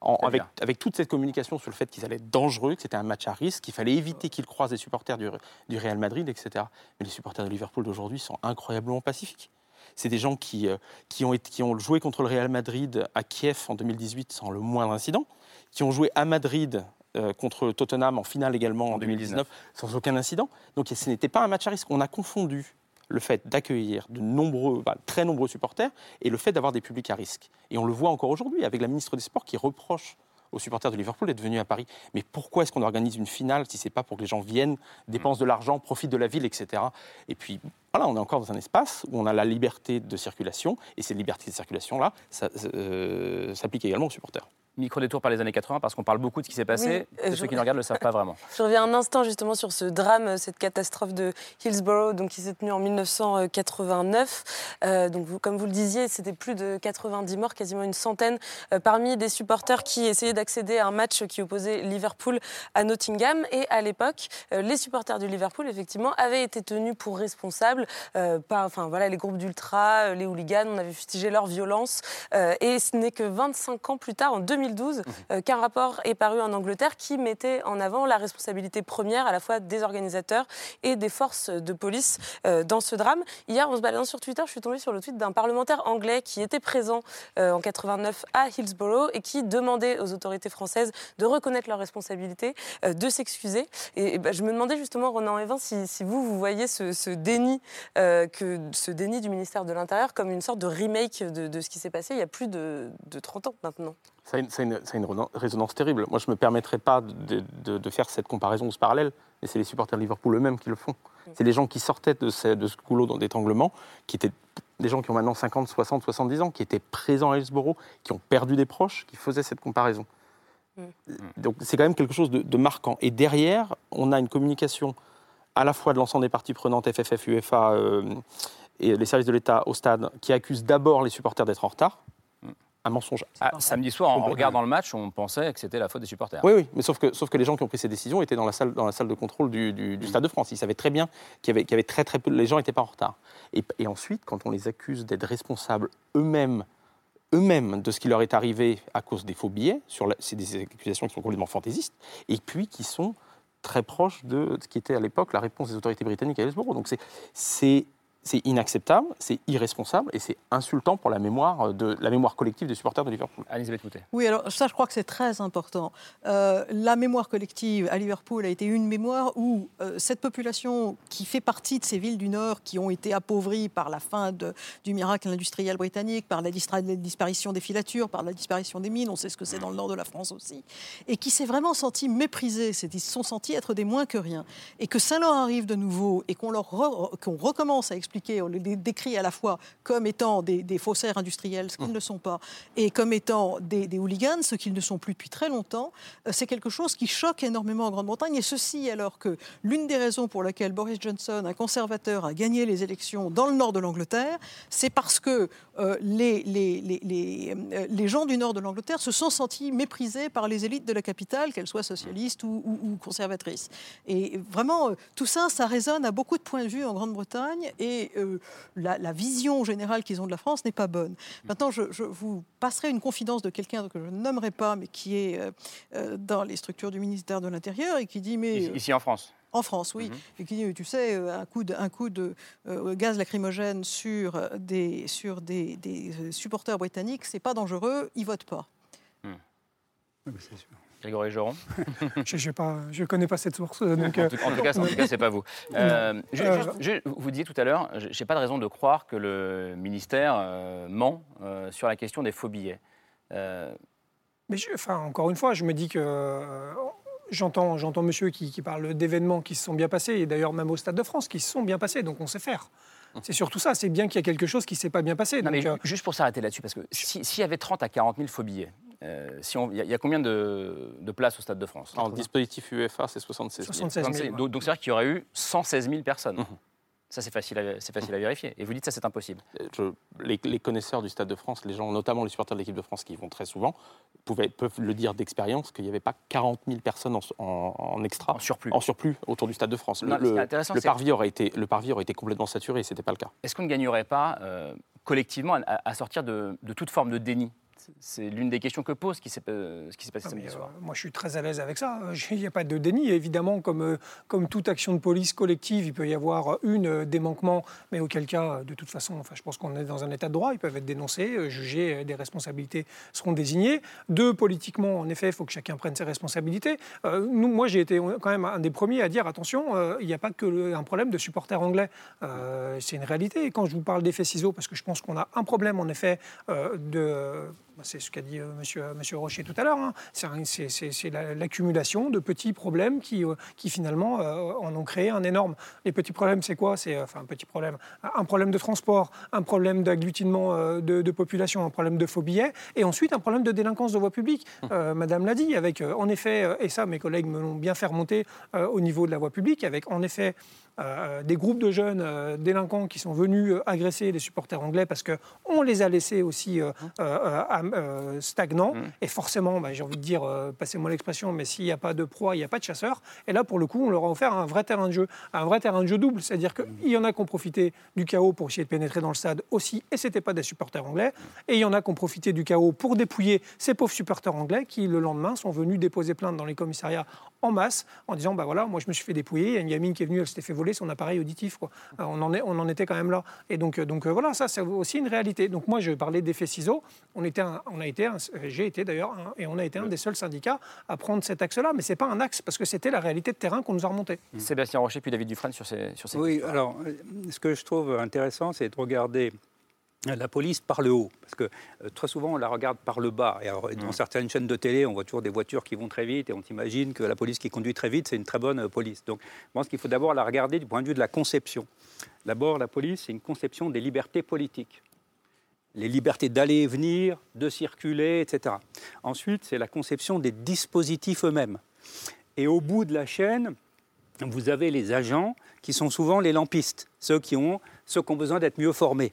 En- avec, toute cette communication sur le fait qu'ils allaient être dangereux, que c'était un match à risque, qu'il fallait éviter qu'ils croisent les supporters du, du Real Madrid, etc. Mais les supporters de Liverpool d'aujourd'hui sont incroyablement pacifiques. C'est des gens qui, euh, qui, ont été- qui ont joué contre le Real Madrid à Kiev en 2018 sans le moindre incident, qui ont joué à Madrid euh, contre Tottenham en finale également en 2019 sans aucun incident. Donc ce n'était pas un match à risque. On a confondu le fait d'accueillir de nombreux, bah, très nombreux supporters et le fait d'avoir des publics à risque. Et on le voit encore aujourd'hui avec la ministre des Sports qui reproche aux supporters de Liverpool d'être venus à Paris. Mais pourquoi est-ce qu'on organise une finale si c'est pas pour que les gens viennent, dépensent de l'argent, profitent de la ville, etc. Et puis voilà, on est encore dans un espace où on a la liberté de circulation et cette liberté de circulation-là, ça euh, s'applique également aux supporters. Micro détour par les années 80 parce qu'on parle beaucoup de ce qui s'est passé. Oui, euh, je- ceux qui nous regardent ne le savent pas vraiment. Je reviens un instant justement sur ce drame, cette catastrophe de Hillsborough, donc qui s'est tenue en 1989. Euh, donc vous- comme vous le disiez, c'était plus de 90 morts, quasiment une centaine, euh, parmi des supporters qui essayaient d'accéder à un match qui opposait Liverpool à Nottingham. Et à l'époque, euh, les supporters du Liverpool, effectivement, avaient été tenus pour responsables par, enfin voilà, les groupes d'ultra, les hooligans. On avait fustigé leur violence. Et ce n'est que 25 ans plus tard, en 2012, euh, qu'un rapport est paru en Angleterre qui mettait en avant la responsabilité première à la fois des organisateurs et des forces de police euh, dans ce drame. Hier, en se baladant sur Twitter, je suis tombée sur le tweet d'un parlementaire anglais qui était présent euh, en 89 à Hillsborough et qui demandait aux autorités françaises de reconnaître leurs responsabilités, de s'excuser. Et, et ben, je me demandais justement, Ronan Evin, si, si vous, vous voyez ce, ce déni, euh, que, ce déni du ministère de l'Intérieur comme une sorte de remake de, de ce qui s'est passé il y a plus de, de 30 ans maintenant. Ça a, une, ça a une- ça a une renan- résonance terrible. Moi, je ne me permettrais pas de, de- de faire cette comparaison ou ce parallèle, mais c'est les supporters de Liverpool eux-mêmes qui le font. C'est les gens qui sortaient de ce, de ce goulot d'étranglement, qui étaient des gens qui ont maintenant 50, 60, 70 ans, qui étaient présents à Hillsborough, qui ont perdu des proches, qui faisaient cette comparaison. Donc c'est quand même quelque chose de, de marquant. Et derrière, on a une communication à la fois de l'ensemble des parties prenantes, FFF, UEFA euh, et les services de l'État au stade, qui accusent d'abord les supporters d'être en retard. Un mensonge. Ah, samedi soir, en regardant le match, on pensait que c'était la faute des supporters. Oui, oui, mais sauf que, sauf que les gens qui ont pris ces décisions étaient dans la salle, dans la salle de contrôle du, du- du Stade de France. Ils savaient très bien qu'il y avait, qu'il y avait très très peu, les gens n'étaient pas en retard. Et, et ensuite, quand on les accuse d'être responsables eux-mêmes, eux-mêmes de ce qui leur est arrivé à cause des faux billets, c'est des accusations qui sont complètement fantaisistes, et puis qui sont très proches de ce qui était à l'époque la réponse des autorités britanniques à Hillsborough. Donc c'est- c'est inacceptable, c'est irresponsable et c'est insultant pour la mémoire, de, la mémoire collective des supporters de Liverpool. Elisabeth Moutet. Oui, alors ça, je crois que c'est très important. Euh, la mémoire collective à Liverpool a été une mémoire où euh, cette population qui fait partie de ces villes du Nord qui ont été appauvries par la fin de- du miracle industriel britannique, par la, distra- la disparition des filatures, par la disparition des mines, on sait ce que c'est dans le nord de la France aussi, et qui s'est vraiment senti méprisée, ils se sont sentis être des moins que rien. Et que ça leur arrive de nouveau et qu'on leur re- qu'on recommence à expliquer, on les décrit à la fois comme étant des, des faussaires industriels, ce qu'ils ne sont pas, et comme étant des, des hooligans, ce qu'ils ne sont plus depuis très longtemps, euh, c'est quelque chose qui choque énormément en Grande-Bretagne. Et ceci alors que l'une des raisons pour laquelle Boris Johnson, un conservateur, a gagné les élections dans le nord de l'Angleterre, c'est parce que euh, les, les, les, les, euh, les gens du nord de l'Angleterre se sont sentis méprisés par les élites de la capitale, qu'elles soient socialistes ou, ou- ou conservatrices. Et vraiment, tout ça, ça résonne à beaucoup de points de vue en Grande-Bretagne et euh, la, la vision générale qu'ils ont de la France n'est pas bonne. Maintenant, je, je vous passerai une confidence de quelqu'un que je ne nommerai pas, mais qui est euh, euh, dans les structures du ministère de l'Intérieur et qui dit mais Ici, ici en France. en France, oui. Et qui dit, tu sais, un coup de, un coup de euh, gaz lacrymogène sur des, sur des, des, supporters britanniques, c'est pas dangereux, ils votent pas. Grégory Joron Je ne connais pas cette source. Donc, en, tout, en, tout, cas, ce n'est pas vous. Euh, je, je, vous disiez tout à l'heure, je n'ai pas de raison de croire que le ministère euh, ment euh, sur la question des faux billets. Mais enfin, encore une fois, je me dis que j'entends, j'entends monsieur qui, qui parle d'événements qui se sont bien passés, et d'ailleurs même au Stade de France, qui se sont bien passés, donc on sait faire. C'est surtout ça, c'est bien qu'il y a quelque chose qui ne s'est pas bien passé. Non, mais Juste pour s'arrêter là-dessus, parce que s'il y avait 30 à 40 000 faux billets, il si y, a combien de, de, places au Stade de France En dispositif UEFA, c'est 76 000. 76 000 donc, donc c'est-à-dire qu'il y aurait eu 116 000 personnes. Mmh. Ça, c'est facile, à, facile à vérifier. Et vous dites ça, c'est impossible. Je, les, connaisseurs du Stade de France, les gens, notamment les supporters de l'équipe de France qui y vont très souvent, pouvaient, peuvent le dire d'expérience qu'il n'y avait pas 40 000 personnes en, en, extra, en surplus. en surplus autour du Stade de France. le, le, parvis aurait été, le parvis aurait été complètement saturé et ce n'était pas le cas. Est-ce qu'on ne gagnerait pas euh, collectivement à, sortir de, de toute forme de déni c'est l'une des questions que pose ce qui s'est passé samedi soir. moi, je suis très à l'aise avec ça. Il n'y a pas de déni. Évidemment, comme, euh, comme toute action de police collective, il peut y avoir une euh, des manquements, mais auquel cas, de toute façon, enfin, je pense qu'on est dans un état de droit. Ils peuvent être dénoncés, euh, jugés, des responsabilités seront désignées. Deux, politiquement, en effet, il faut que chacun prenne ses responsabilités. nous, moi, j'ai été quand même un des premiers à dire attention, il n'y a pas que un problème de supporters anglais. c'est une réalité. Et quand je vous parle d'effet ciseaux, parce que je pense qu'on a un problème, en effet, de c'est ce qu'a dit euh, monsieur, euh, monsieur Rocher tout à l'heure, hein. c'est l'accumulation de petits problèmes qui, euh, qui finalement en ont créé un énorme. Les petits problèmes, c'est quoi? C'est enfin un petit problème, un problème de transport, un problème d'agglutinement de, population, un problème de faux billets, et ensuite un problème de délinquance de voie publique. Hum. Madame l'a dit, avec en effet, et ça mes collègues me l'ont bien fait remonter au niveau de la voie publique, avec en effet des groupes de jeunes délinquants qui sont venus agresser les supporters anglais parce qu'on les a laissés aussi stagnants. Mmh. Et forcément, bah, j'ai envie de dire, passez-moi l'expression, mais s'il n'y a pas de proie, il n'y a pas de chasseurs. Et là, pour le coup, on leur a offert un vrai terrain de jeu, un vrai terrain de jeu double. C'est-à-dire qu'il y en a qui ont profité du chaos pour essayer de pénétrer dans le stade aussi, et ce n'était pas des supporters anglais. Et il y en a qui ont profité du chaos pour dépouiller ces pauvres supporters anglais qui, le lendemain, sont venus déposer plainte dans les commissariats en masse en disant bah voilà, moi je me suis fait dépouiller, il y a une gamine qui est venue, elle s'était fait voler son appareil auditif. Quoi. Euh, on, en est, on en était quand même là. Et donc, euh, donc euh, voilà, ça c'est aussi une réalité. Donc moi je parlais d'effet ciseaux. On, était on a été, j'ai été d'ailleurs, et on a été un des seuls syndicats à prendre cet axe-là, mais c'est pas un axe parce que c'était la réalité de terrain qu'on nous a remonté. Sébastien Rocher puis David Dufresne sur ces, sur ces Oui, alors ce que je trouve intéressant, c'est de regarder la police par le haut, parce que euh, très souvent on la regarde par le bas. Et dans mm. certaines chaînes de télé, on voit toujours des voitures qui vont très vite et on imagine que la police qui conduit très vite, c'est une très bonne euh, police. Donc je pense qu'il faut d'abord la regarder du point de vue de la conception. D'abord, la police, c'est une conception des libertés politiques. Les libertés d'aller et venir, de circuler, etc. Ensuite, c'est la conception des dispositifs eux-mêmes. Et au bout de la chaîne, vous avez les agents qui sont souvent les lampistes, ceux qui ont, ceux qui ont besoin d'être mieux formés.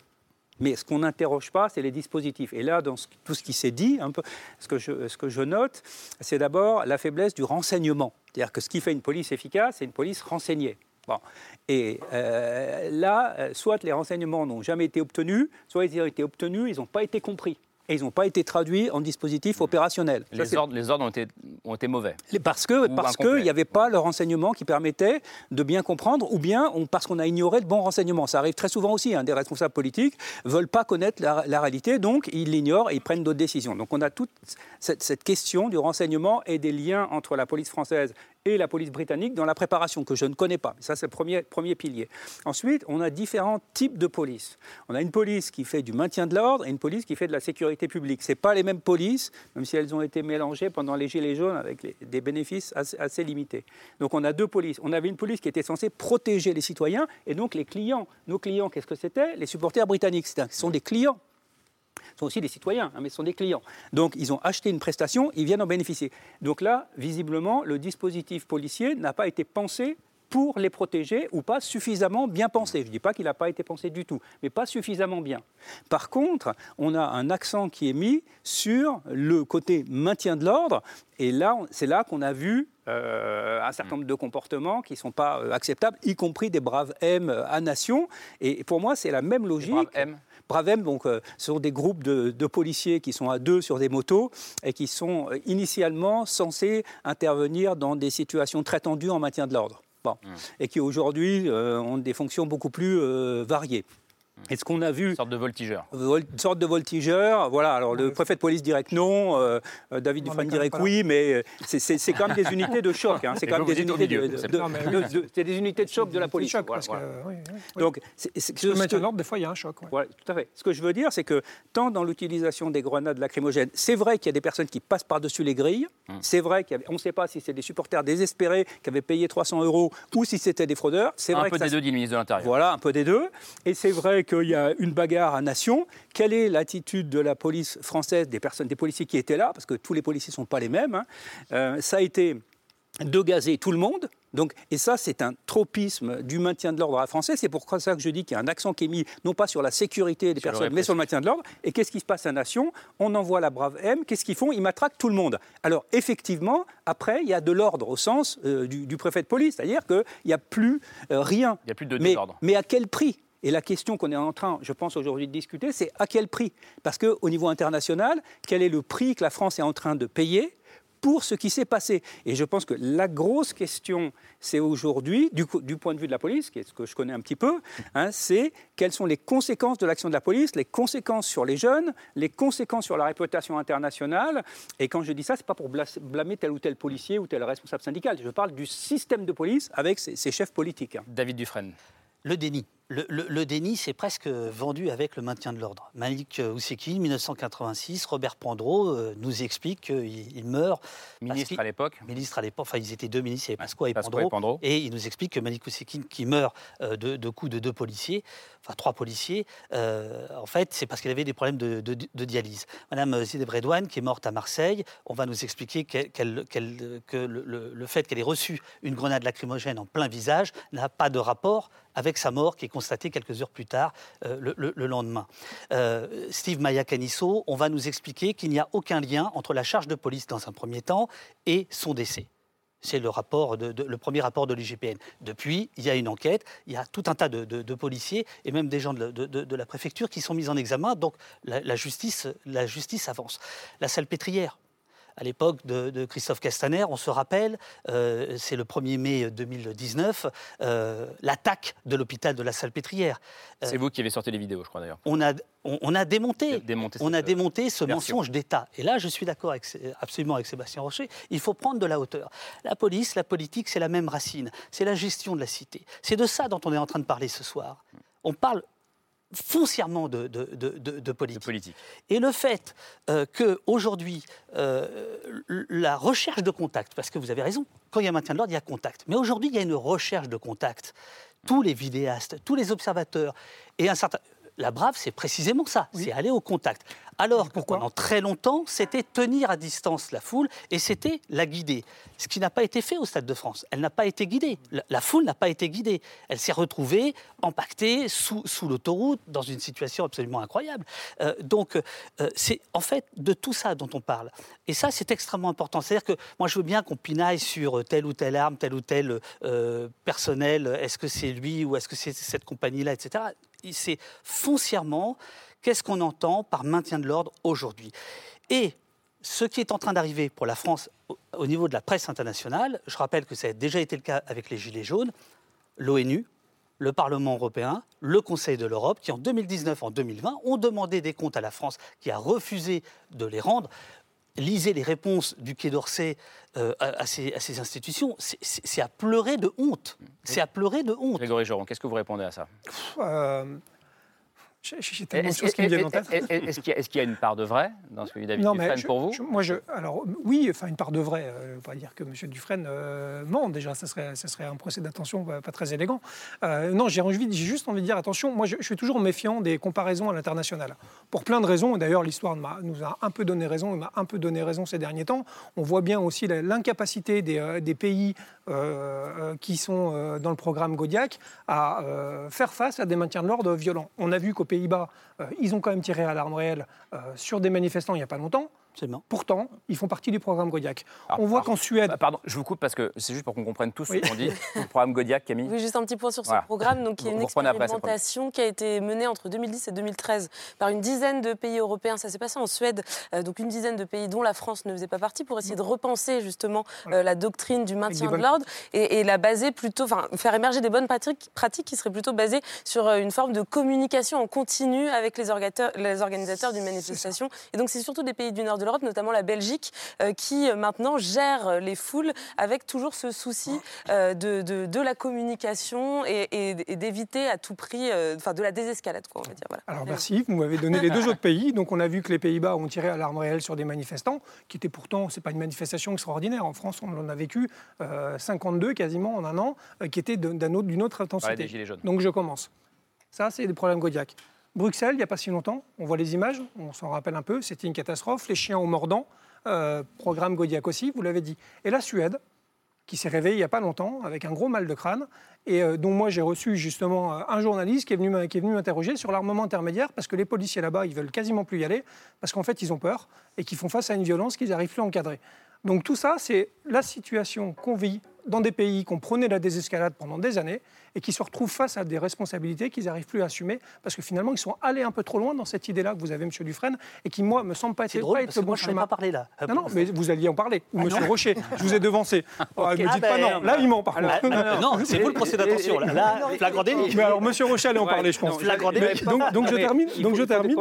Mais ce qu'on n'interroge pas, c'est les dispositifs. Et là, dans tout ce qui s'est dit, un peu, ce, que je, ce que je note, c'est d'abord la faiblesse du renseignement. C'est-à-dire que ce qui fait une police efficace, c'est une police renseignée. Bon. Et euh, là, euh, soit les renseignements n'ont jamais été obtenus, soit ils ont été obtenus, ils n'ont pas été compris et ils n'ont pas été traduits en dispositif opérationnel. Les, ordres, les ordres, ont été, ont été mauvais. Parce qu'il parce que n'y avait pas le renseignement qui permettait de bien comprendre, ou bien on, parce qu'on a ignoré le bon renseignement. Ça arrive très souvent aussi. Hein, des responsables politiques ne veulent pas connaître la, réalité, donc ils l'ignorent et ils prennent d'autres décisions. Donc on a toute cette, cette question du renseignement et des liens entre la police française et la police britannique dans la préparation, que je ne connais pas. Ça, c'est le premier, premier pilier. Ensuite, on a différents types de police. On a une police qui fait du maintien de l'ordre et une police qui fait de la sécurité publique. Ce pas les mêmes polices, même si elles ont été mélangées pendant les Gilets jaunes avec des bénéfices assez, assez, limités. Donc on a deux polices. On avait une police qui était censée protéger les citoyens et donc les clients. Nos clients, qu'est-ce que c'était? Les supporters britanniques. Ce sont des clients sont aussi des citoyens, hein, mais ce sont des clients. Donc ils ont acheté une prestation, ils viennent en bénéficier. Donc là, visiblement, le dispositif policier n'a pas été pensé pour les protéger ou pas suffisamment bien pensé. Je ne dis pas qu'il n'a pas été pensé du tout, mais pas suffisamment bien. Par contre, on a un accent qui est mis sur le côté maintien de l'ordre, et là, c'est là qu'on a vu euh, un certain nombre de comportements qui ne sont pas euh, acceptables, y compris des braves M à nation. Et pour moi, c'est la même logique. M? Bravem, donc, euh, ce sont des groupes de, policiers qui sont à deux sur des motos et qui sont euh, initialement censés intervenir dans des situations très tendues en maintien de l'ordre. Bon. Mmh. Et qui aujourd'hui euh, ont des fonctions beaucoup plus variées. Et ce qu'on a vu. Une sorte de voltigeur. Une sorte de voltigeur. Voilà. Alors le préfet de police dirait que non, euh, euh, David Dufresne dirait que oui, mais euh, c'est quand même des unités de choc. Hein. C'est quand même des unités de, de, des unités de choc de la police. Choc, voilà, parce que, oui, oui, Donc, de l'ordre, des fois, il y a un choc. Voilà, tout à fait. Ce que je veux dire, c'est que tant dans l'utilisation des grenades lacrymogènes, c'est vrai qu'il y a des personnes qui passent par-dessus les grilles. Hum. C'est vrai qu'on ne sait pas si c'est des supporters désespérés qui avaient payé 300 euros ou si c'était des fraudeurs. C'est un vrai peu que des ça... deux, dit le ministre de l'Intérieur. Voilà, un peu des deux. Et c'est vrai qu'il y a une bagarre à nation. Quelle est l'attitude de la police française, des personnes, des policiers qui étaient là, parce que tous les policiers ne sont pas les mêmes. Hein. Euh, ça a été de gazer tout le monde. Donc, et ça, c'est un tropisme du maintien de l'ordre à la française. C'est pour ça que je dis qu'il y a un accent qui est mis, non pas sur la sécurité des personnes, mais sur le maintien de l'ordre. Et qu'est-ce qui se passe à Nation? On envoie la brave M. Qu'est-ce qu'ils font? Ils matraquent tout le monde. Alors, effectivement, après, il y a de l'ordre au sens euh, du, du, préfet de police, c'est-à-dire qu'il n'y a plus euh, rien. Il n'y a plus de mais, désordre. Mais à quel prix? Et la question qu'on est en train, je pense, aujourd'hui de discuter, c'est à quel prix? Parce qu'au niveau international, quel est le prix que la France est en train de payer pour ce qui s'est passé? Et je pense que la grosse question, c'est aujourd'hui, du, du, point de vue de la police, qui est ce que je connais un petit peu, hein, c'est quelles sont les conséquences de l'action de la police, les conséquences sur les jeunes, les conséquences sur la réputation internationale. Et quand je dis ça, c'est pas pour blâmer tel ou tel policier ou tel responsable syndical. Je parle du système de police avec ses, ses chefs politiques. David Dufresne. Le déni. Le, le, le, déni, c'est presque vendu avec le maintien de l'ordre. Malik Ousekine, 1986, Robert Pandreau euh, nous explique qu'il il meurt. Ministre à l'époque. Ministre à l'époque, enfin ils étaient deux ministres, il y avait Pasqua et, Pasqua et Pandreau. Et il nous explique que Malik Ousekine, qui meurt euh, de, de, coups de deux policiers, enfin trois policiers, euh, en fait, c'est parce qu'il avait des problèmes de, de, de dialyse. Madame Zideb Redouane, qui est morte à Marseille, on va nous expliquer qu qu qu que le, le fait qu'elle ait reçu une grenade lacrymogène en plein visage n'a pas de rapport avec sa mort qui est constatée quelques heures plus tard, euh, le, le, le, lendemain. Euh, Steve Maya-Canisso, on va nous expliquer qu'il n'y a aucun lien entre la charge de police dans un premier temps et son décès. C'est le, le premier rapport de l'IGPN. Depuis, il y a une enquête, il y a tout un tas de, policiers et même des gens de, la préfecture qui sont mis en examen. Donc la, la, justice, la justice avance. La salpêtrière, à l'époque de, de, Christophe Castaner. On se rappelle, euh, c'est le 1er mai 2019, euh, l'attaque de l'hôpital de la Salpêtrière. Euh, c'est vous qui avez sorti les vidéos, je crois d'ailleurs. On a, on, on a démonté, démonté on a démonté ce version. mensonge d'État. Et là, je suis d'accord absolument avec Sébastien Rocher. Il faut prendre de la hauteur. La police, la politique, c'est la même racine. C'est la gestion de la cité. C'est de ça dont on est en train de parler ce soir. On parle foncièrement de, de, de, de, politique. politique. Et le fait euh, qu'aujourd'hui, euh, la recherche de contact, parce que vous avez raison, quand il y a maintien de l'ordre, il y a contact. Mais aujourd'hui, il y a une recherche de contact. Tous les vidéastes, tous les observateurs, et un certain... La brave, c'est précisément ça, oui. c'est aller au contact. Alors que pendant très longtemps, c'était tenir à distance la foule et c'était la guider. Ce qui n'a pas été fait au Stade de France. Elle n'a pas été guidée. La, la foule n'a pas été guidée. Elle s'est retrouvée empaquetée sous, sous l'autoroute dans une situation absolument incroyable. Euh, donc, euh, c'est en fait de tout ça dont on parle. Et ça, c'est extrêmement important. C'est-à-dire que moi, je veux bien qu'on pinaille sur telle ou telle arme, tel ou tel euh, personnel. Est-ce que c'est lui ou est-ce que c'est cette compagnie-là, etc. C'est foncièrement qu'est-ce qu'on entend par maintien de l'ordre aujourd'hui. Et ce qui est en train d'arriver pour la France au, au, niveau de la presse internationale, je rappelle que ça a déjà été le cas avec les Gilets jaunes, l'ONU, le Parlement européen, le Conseil de l'Europe, qui en 2019, en 2020, ont demandé des comptes à la France, qui a refusé de les rendre. Lisez les réponses du Quai d'Orsay euh, à, à, ces, à, ces, institutions, c'est à pleurer de honte. C'est à pleurer de honte. Grégory Joron, qu'est-ce que vous répondez à ça? Euh... J'ai tellement de choses qui me viennent en tête. Est-ce qu'il y, qu y, a une part de vrai dans ce que dit David non, Dufresne je, pour vous je, Moi, je, alors oui, enfin une part de vrai. Euh, pas dire que M. Dufresne euh, ment déjà, ça serait, ça serait un procès d'attention pas, pas, très élégant. Euh, non, j'ai juste envie de dire attention. Moi, je, je suis toujours méfiant des comparaisons à l'international, pour plein de raisons. D'ailleurs, l'histoire nous a un peu donné raison, m'a un peu donné raison ces derniers temps. On voit bien aussi l'incapacité des, des, pays euh, qui sont dans le programme Godiac à faire face à des maintiens de l'ordre violents. On a vu qu'au Pays-Bas, euh, ils ont quand même tiré à l'arme réelle euh, sur des manifestants il n'y a pas longtemps. Pourtant, ils font partie du programme Godiac. On voit qu'en Suède. Ah, Pardon, je vous coupe parce que c'est juste pour qu'on comprenne tous ce qu'on dit. Le programme Godiac, Camille. Oui, juste un petit point sur ce Voilà. programme. Donc, il y a Vous une expérimentation qui a été menée entre 2010 et 2013 par une dizaine de pays européens. Ça s'est passé en Suède. Euh, donc, une dizaine de pays dont la France ne faisait pas partie pour essayer de repenser justement euh, la doctrine du maintien de l'ordre et, et la baser plutôt, enfin, faire émerger des bonnes pratiques, pratiques qui seraient plutôt basées sur euh, une forme de communication en continu avec les, les organisateurs d'une manifestation. Et donc, c'est surtout des pays du nord de l'Europe, notamment la Belgique, euh, qui euh, maintenant gèrent euh, les foules avec toujours ce souci euh, de, de- de la communication et, et- et d'éviter à tout prix, euh, enfin, de la désescalade, quoi, on va dire. Voilà. Alors merci, vous m'avez donné les deux autres pays. Donc on a vu que les Pays-Bas ont tiré à l'arme réelle sur des manifestants, qui étaient pourtant, c'est pas une manifestation extraordinaire. En France, on en a vécu euh, 52 quasiment en un an, euh, qui étaient autre- d'une autre intensité. des Gilets jaunes. Donc je commence. Ça, c'est des problèmes Godiac. Bruxelles, il n'y a pas si longtemps, on voit les images, on s'en rappelle un peu, c'était une catastrophe. Les chiens aux mordants, euh, programme Godiac aussi, vous l'avez dit. Et la Suède, qui s'est réveillé il n'y a pas longtemps avec un gros mal de crâne et euh, dont moi j'ai reçu justement euh, un journaliste qui est venu m'interroger sur l'armement intermédiaire parce que les policiers là-bas ils veulent quasiment plus y aller parce qu'en fait ils ont peur et qu'ils font face à une violence qu'ils n'arrivent plus à encadrer. Donc tout ça c'est la situation qu'on vit dans des pays qui ont prôné la désescalade pendant des années et qui se retrouvent face à des responsabilités qu'ils n'arrivent plus à assumer parce que finalement ils sont allés un peu trop loin dans cette idée-là que vous avez, Monsieur Dufresne, et qui moi me semble pas être, drôle, pas être parce le bon moi, chemin. pas parlé, là. Non, non, mais vous alliez en parler. Ou Ah, Monsieur non. Rocher, je vous ai devancé. Ah, Ok. me dites Ah, pas ben, non. Là, il ment par alors, contre. ah, non, c'est vous le procès d'attention, là. Là, flagrant délit. Mais alors, Monsieur Rocher allait en parler, je pense. Flagrant mais- délit. Donc, je termine. Donc je termine.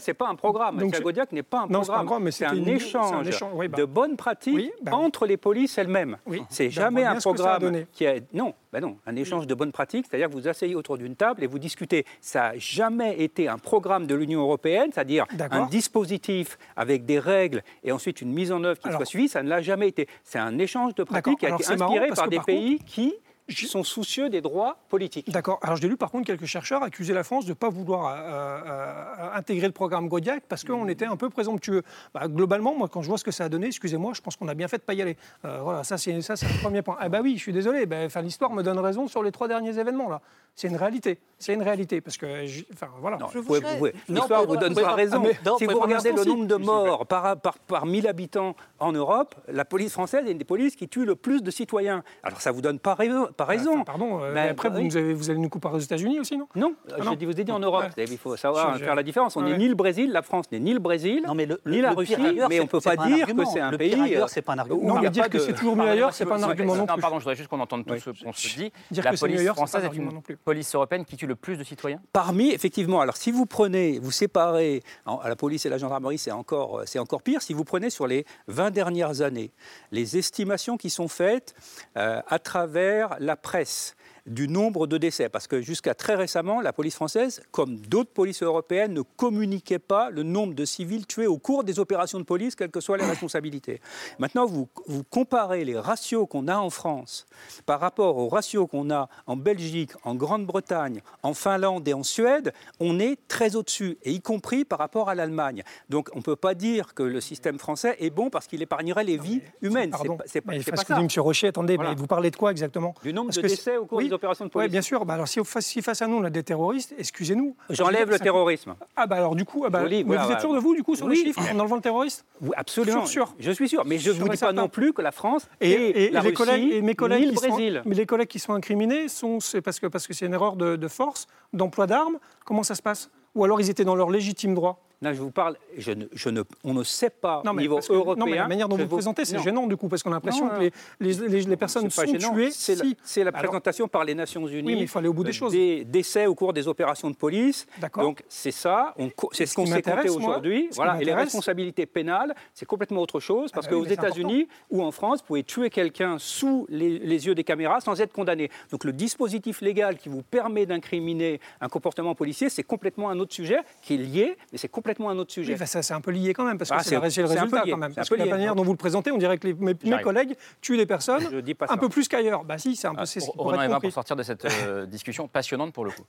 c'est. Pas un programme. Godiac n'est pas un programme. mais c'est un échange bah. de bonnes pratiques bah. entre les polices elles-mêmes. Oui. C'est jamais un programme donné. qui a non, bah non, un échange de bonnes pratiques, c'est-à-dire que vous asseyez autour d'une table et vous discutez. Ça n'a jamais été un programme de l'Union européenne, c'est-à-dire un dispositif avec des règles et ensuite une mise en œuvre qui Alors- soit suivie. Ça ne l'a jamais été. C'est un échange de pratiques qui a été inspiré par des pays qui sont soucieux des droits politiques. D'accord. Alors j'ai lu par contre quelques chercheurs accuser la France de ne pas vouloir euh, euh, intégrer le programme Godiac parce qu'on était un peu présomptueux. Bah, globalement, moi quand je vois ce que ça a donné, excusez-moi, je pense qu'on a bien fait de pas y aller. Euh, voilà, ça c'est ça c'est le premier point. Ah bah oui, je suis désolé. Enfin l'histoire me donne raison sur les trois derniers événements là. C'est une réalité. C'est une réalité parce que enfin voilà. Non, Je vous pouvez- vous pouvez- Non, L'histoire vous ne vous donne pas pas- raison. ah, mais- non, si vous regardez le nombre de morts par, par, par 1000 habitants en Europe, la police française est une des polices qui tue le plus de citoyens. Alors ça vous donne pas raison. Pas raison. Enfin, pardon. euh, mais après bah vous, oui. nous avez- vous allez nous comparer aux États-Unis aussi, non Non, Ah je non. dis- vous ai dit en Europe. Ouais. Il faut savoir Je- je- faire la différence. On Ouais. n'est ni le Brésil, la France n'est ni le Brésil, Non, mais le, ni le- la le Russie, mais on ne peut pas dire que c'est un Le pays. euh, c'est pas un argument. Non, mais dire que c'est toujours mieux ailleurs, c'est pas un argument non non, plus. pardon, je voudrais juste qu'on entende tout ce qu'on se dit. Dire la que c'est police française est une non plus. police européenne qui tue le plus de citoyens Parmi, effectivement, alors si vous prenez, vous séparez, à la police et la gendarmerie, c'est encore, c'est encore pire, si vous prenez sur les 20 dernières années, les estimations qui sont faites euh, à travers la presse du nombre de décès, parce que jusqu'à très récemment, la police française, comme d'autres polices européennes, ne communiquait pas le nombre de civils tués au cours des opérations de police, quelles que soient les responsabilités. Maintenant, vous, vous comparez les ratios qu'on a en France par rapport aux ratios qu'on a en Belgique, en Grande-Bretagne, en Finlande et en Suède, on est très au-dessus, et y compris par rapport à l'Allemagne. Donc on ne peut pas dire que le système français est bon parce qu'il épargnerait les vies humaines. C'est Pardon. pas- C'est pas, Mais c'est pas ça. Monsieur Rocher, attendez, Voilà. mais vous parlez de quoi exactement? Du nombre Parce de décès au cours oui, des opérations de police. Oui, bien sûr. Bah, alors, si, si face à nous, on a des terroristes, excusez-nous. J'enlève le terrorisme. Ah, bah alors, du coup, ah bah, Joli, mais voilà, vous êtes sûr de vous, du coup, sur Oui. les chiffres, en enlevant le terroriste? Oui, absolument. Sûr, sûr. Je suis sûr. Mais je ne vous dis pas non plus que la France Et, et, et la les Russie, collègues, et mes collègues, ni le qui sont, Brésil. mais les collègues qui sont incriminés, sont, c'est parce que parce que c'est une erreur de, de force, d'emploi d'armes. Comment ça se passe? Ou alors ils étaient dans leur légitime droit? Là, je vous parle, je ne, je ne, on ne sait pas au niveau que- européen. non, mais la manière dont vous le présentez, c'est gênant du coup, parce qu'on a l'impression que les, les, les- les personnes sont gênant, tuées. C'est la, si. la Alors, présentation par les Nations Unies. Oui, mais il faut aller au bout des choses. Des décès au cours des opérations de police. D'accord. Donc c'est ça, c'est ce Ce qu'on m'intéresse, moi, aujourd'hui. Voilà. Et les responsabilités pénales, c'est complètement autre chose, parce Ah bah oui, qu'aux c'est États-Unis ou en France, vous pouvez tuer quelqu'un sous les, les yeux des caméras sans être condamné. Donc le dispositif légal qui vous permet d'incriminer un comportement policier, c'est complètement un autre sujet qui est lié, mais c'est complètement un autre sujet. Oui, bah, ça, c'est un peu lié quand même, parce que Ah, c'est c'est- la- c'est le c'est résultat lié, quand même. c'est Parce que la manière dont vous le présentez, on dirait que les- mes, collègues tuent des personnes Je dis pas un peu plus qu'ailleurs. Bah si, c'est un peu c'est ce qui pourrait Ronan être Evin, compris. pour sortir de cette euh, discussion passionnante pour le coup.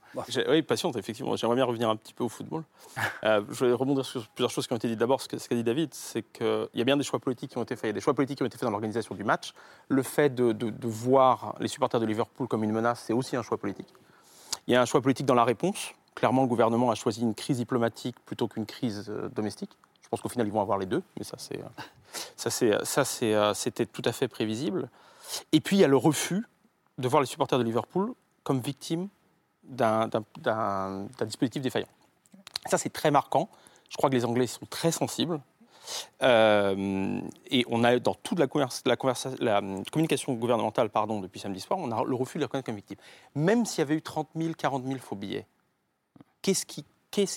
Oui, patiente, effectivement. J'aimerais bien revenir un petit peu au football. Euh, je vais rebondir sur plusieurs choses qui ont été dites. D'abord, ce que- ce qu'a dit David, c'est qu'il y a bien des choix politiques qui ont été faits. Il y a des choix politiques qui ont été faits dans l'organisation du match. Le fait de, de- de voir les supporters de Liverpool comme une menace, c'est aussi un choix politique. Il y a un choix politique dans la réponse. Clairement, le gouvernement a choisi une crise diplomatique plutôt qu'une crise euh, domestique. Je pense qu'au final, ils vont avoir les deux, mais ça, c'est, ça, c'est, ça c'est, euh, c'était tout à fait prévisible. Et puis, il y a le refus de voir les supporters de Liverpool comme victimes d'un, dispositif défaillant. Ça, c'est très marquant. Je crois que les Anglais sont très sensibles. Euh, et on a, dans toute la, communication gouvernementale pardon, depuis samedi soir, on a le refus de les reconnaître comme victimes. Même s'il y avait eu 30 000, 40 000 faux billets, qu'est-ce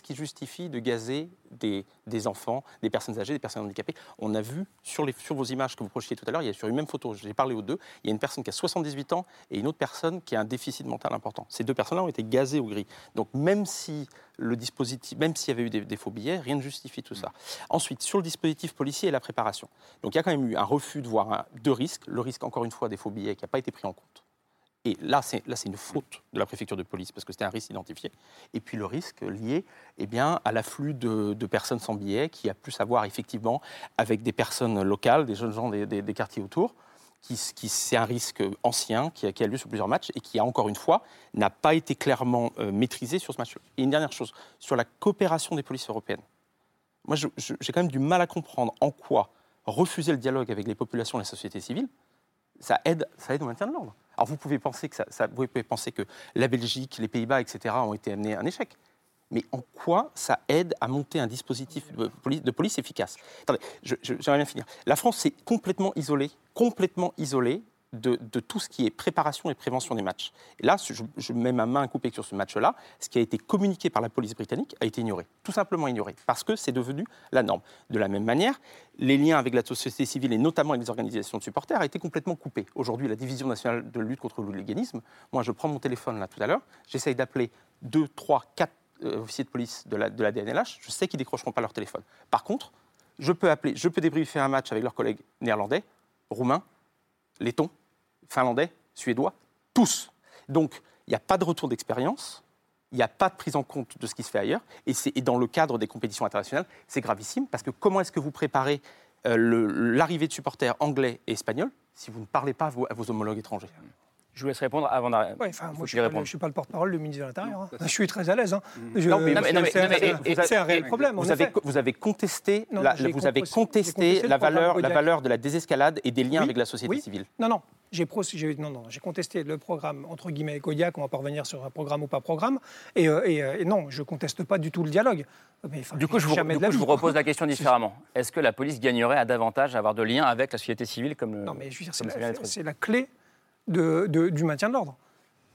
qui, justifie de gazer des, enfants, des personnes âgées, des personnes handicapées? On a vu sur, vos images que vous projetiez tout à l'heure, il y a sur une même photo, j'ai parlé aux deux, il y a une personne qui a 78 ans et une autre personne qui a un déficit mental important. Ces deux personnes-là ont été gazées au gris. Donc même si le dispositif, même s'il y avait eu des, faux billets, rien ne justifie tout ça. Ensuite, sur le dispositif policier et la préparation. Donc il y a quand même eu un refus de voir deux risques. Le risque, encore une fois, des faux billets qui n'a pas été pris en compte. Et là, c'est là, c'est une faute de la préfecture de police parce que c'était un risque identifié. Et puis le risque lié eh bien, à l'afflux de, de personnes sans billets qui a plus à voir effectivement avec des personnes locales, des jeunes gens des, des- des quartiers autour. Qui, qui- c'est un risque ancien qui a, qui a lieu sur plusieurs matchs et qui, a encore une fois, n'a pas été clairement euh, maîtrisé sur ce match-là. Et une dernière chose, sur la coopération des polices européennes. Moi, j'ai quand même du mal à comprendre en quoi refuser le dialogue avec les populations et la société civile, ça aide, ça aide au maintien de l'ordre. Alors vous pouvez penser que ça, vous pouvez penser que la Belgique, les Pays-Bas, etc. ont été amenés à un échec. Mais en quoi ça aide à monter un dispositif de police, de police efficace? Attendez, j'aimerais bien finir. La France s'est complètement isolée, complètement isolée de, tout ce qui est préparation et prévention des matchs. Et là, je, mets ma main coupée sur ce match-là. Ce qui a été communiqué par la police britannique a été ignoré, tout simplement ignoré, parce que c'est devenu la norme. De la même manière, les liens avec la société civile et notamment avec les organisations de supporters a été complètement coupé. Aujourd'hui, la division nationale de lutte contre le hooliganisme, moi je prends mon téléphone là tout à l'heure, j'essaye d'appeler 2, 3, 4 officiers de police de la, de DNLH, je sais qu'ils décrocheront pas leur téléphone. Par contre, je peux appeler, je peux débriefer un match avec leurs collègues néerlandais, roumains, lettons, finlandais, suédois, tous. Donc, il n'y a pas de retour d'expérience, il n'y a pas de prise en compte de ce qui se fait ailleurs, et, c'est- et dans le cadre des compétitions internationales, c'est gravissime, parce que comment est-ce que vous préparez euh, le- l'arrivée de supporters anglais et espagnols si vous ne parlez pas à vos, à vos homologues étrangers? Je vous laisse répondre avant d'arriver. Ouais, enfin, moi, je ne suis, pas le- réponde. je suis pas le porte-parole du ministre de l'Intérieur. hein. Je suis très à l'aise. hein. C'est- un réel problème. vous avez, effet. vous avez contesté, Non, la, vous avez contesté- contesté valeur, la Bodac. valeur de la désescalade et des liens Oui, avec la société oui. civile. Non, non. J'ai non, non, j'ai contesté le programme entre guillemets Kodiak, on va pas revenir sur un programme ou pas programme. Et, euh, et, euh, et non, je conteste pas du tout le dialogue. Mais, enfin, Du coup, je vous, du coup, je vous repose la question différemment. Est-ce que la police gagnerait à davantage à avoir de liens avec la société civile comme le. Non, mais je veux dire, c'est la, clé de- de- du maintien de l'ordre.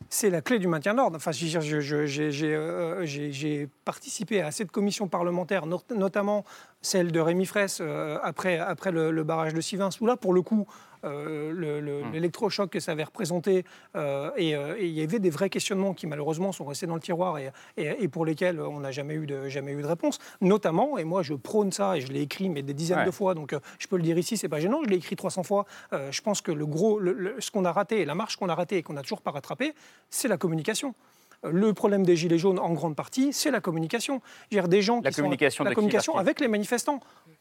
C'est la clé du maintien de l'ordre. Enfin, je veux dire, je- je- j'ai j'ai, euh, j'ai- participé à cette commission parlementaire, not- notamment celle de Rémi Fraisse euh, après, après le, le barrage de Sivins, où là, pour le coup, euh, Hum. l'électrochoc que ça avait représenté, euh, et, euh, et il y avait des vrais questionnements qui malheureusement sont restés dans le tiroir et, et- et pour lesquels on n'a jamais eu de jamais eu de réponse. Notamment, et moi je prône ça et je l'ai écrit mais des dizaines Ouais. de fois, donc euh, je peux le dire ici, c'est pas gênant. Je l'ai écrit 300 fois. Euh, je pense que le gros, le- le- ce qu'on a raté, la marche qu'on a ratée et qu'on n'a toujours pas rattrapé, c'est la communication. Le problème des Gilets jaunes, en grande partie, c'est la communication. Dire, des gens La qui sont- communication de la communication qui avec les manifestants,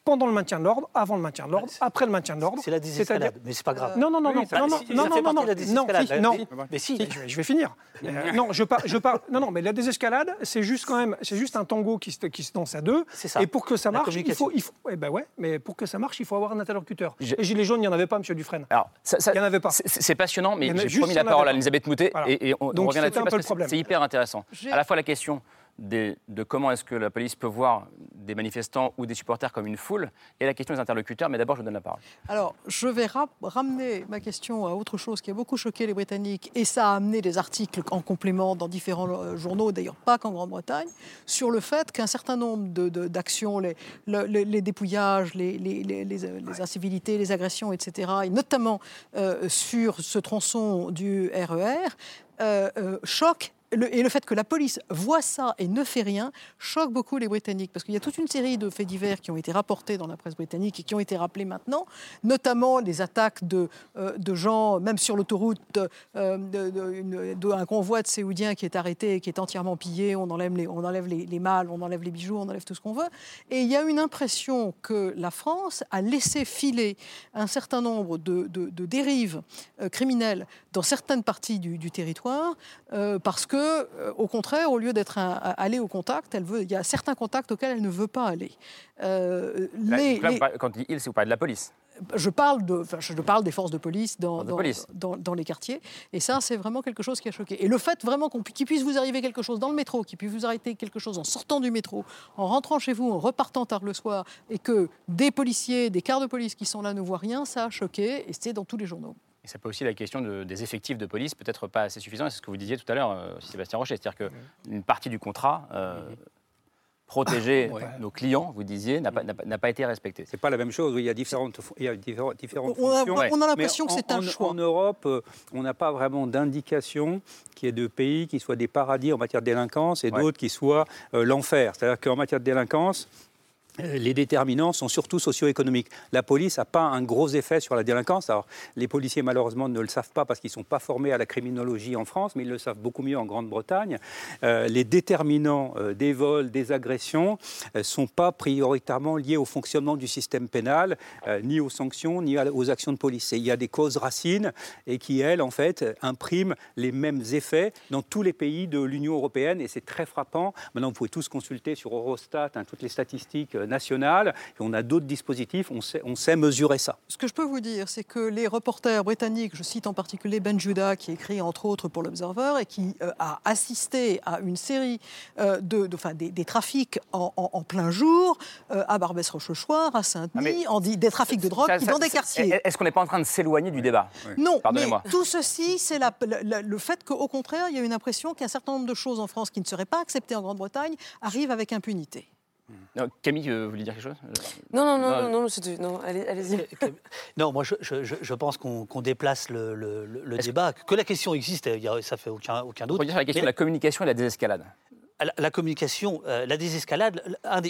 pendant le maintien de l'ordre, avant le maintien de l'ordre, après le maintien de l'ordre. C'est la désescale, C'est-à-dire- mais c'est pas grave. Non, non, non, non, non, non, non, non, non, non, désescalade. mais si. je, vais, finir. Euh, non, je par- je par- non, non, mais la désescalade, c'est juste quand même, c'est juste un tango qui se, qui se danse à deux. ça. Et pour que ça marche, il faut, il faut, eh ben ouais, mais pour que ça marche, il faut avoir un interlocuteur. Et Gilets jaunes, il n'y en avait pas, Monsieur Dufresne. Alors, il n'y en avait pas. c'est- C'est passionnant, mais j'ai promis la parole à. Elisabeth Moutet et, on, revient c'était là-dessus un parce peu que le problème. c'est- c'est hyper intéressant. À la fois la question des- de comment est-ce que la police peut voir des manifestants ou des supporters comme une foule et la question des interlocuteurs, mais d'abord je vous donne la parole. Alors, je vais ra- ramener ma question à autre chose qui a beaucoup choqué les Britanniques, et ça a amené des articles en complément dans différents euh, journaux, d'ailleurs pas qu'en Grande-Bretagne, sur le fait qu'un certain nombre de- de- d'actions, les, le- les- les dépouillages, les, incivilités, les agressions, etc., et notamment euh, sur ce tronçon du RER, euh, euh, choquent et le fait que la police voit ça et ne fait rien choque beaucoup les Britanniques. Parce qu'il y a toute une série de faits divers qui ont été rapportés dans la presse britannique et qui ont été rappelés maintenant, notamment les attaques de, euh, de gens, même sur l'autoroute, euh, d'un convoi de Séoudiens qui est arrêté et qui est entièrement pillé. On enlève, les, on enlève les, les malles, on enlève les bijoux, on enlève tout ce qu'on veut. Et il y a une impression que la France a laissé filer un certain nombre de, dérives euh, criminelles dans certaines parties du, du territoire euh, parce que que, euh, au contraire, au lieu d'être allée au contact, elle veut, il y a certains contacts auxquels elle ne veut pas aller. Euh, les, les... Quand il, c'est vous parlez de la police je parle, de, je parle des forces de police dans, dans, les quartiers. Et ça, c'est vraiment quelque chose qui a choqué. Et le fait vraiment qu'il puisse vous arriver quelque chose dans le métro, qu'il puisse vous arrêter quelque chose en sortant du métro, en rentrant chez vous, en repartant tard le soir, et que des policiers, des quarts de police qui sont là ne voient rien, ça a choqué. Et c'est dans tous les journaux. Et ça peut aussi la question des effectifs de police, peut-être pas assez suffisants. C'est ce que vous disiez tout à l'heure, euh, Sébastien Rocher. C'est-à-dire qu'une partie du contrat. Euh, protéger nos clients, vous disiez, n'a pas, pas, été respecté. C'est pas la même chose. il y a différentes, il y a différentes, différentes on a, On a l'impression que c'est un choix. En Europe, euh, on n'a pas vraiment d'indication qu'il y ait de pays qui soient des paradis en matière de délinquance et d'autres qui soient euh, l'enfer. C'est-à-dire qu'en matière de délinquance, euh, les déterminants sont surtout socio-économiques. La police n'a pas un gros effet sur la délinquance. Alors, les policiers, malheureusement, ne le savent pas parce qu'ils ne sont pas formés à la criminologie en France, mais ils le savent beaucoup mieux en Grande-Bretagne. Euh, les déterminants euh, des vols, des agressions, ne sont pas prioritairement liés au fonctionnement du système pénal, ni aux sanctions, ni aux actions de police. il y a des causes racines et qui, elles, en fait, impriment les mêmes effets dans tous les pays de l'Union européenne. Et c'est très frappant. Maintenant, vous pouvez tous consulter sur Eurostat hein, toutes les statistiques nationale, et on a d'autres dispositifs, on sait, on sait mesurer ça. Ce que je peux vous dire, c'est que les reporters britanniques, je cite en particulier Ben Judah, qui écrit entre autres pour l'Observer, et qui euh, a assisté à une série euh, de, de des, des, trafics en, en, plein jour, euh, à Barbès-Rochechouart, à Saint-Denis, ah, des trafics de drogue dans des quartiers. Est-ce qu'on n'est pas en train de s'éloigner du débat? Non, mais tout ceci, c'est le fait qu'au contraire, il y a une impression qu'un certain nombre de choses en France qui ne seraient pas acceptées en Grande-Bretagne arrivent avec impunité. Camille, vous voulez dire quelque chose Non, non, non, non, non, allez-y. non, moi, je, je, pense qu'on déplace le, le, débat, que, la question existe, ça fait aucun, aucun doute. On dire la question de la communication et de la désescalade la communication, euh, la désescalade,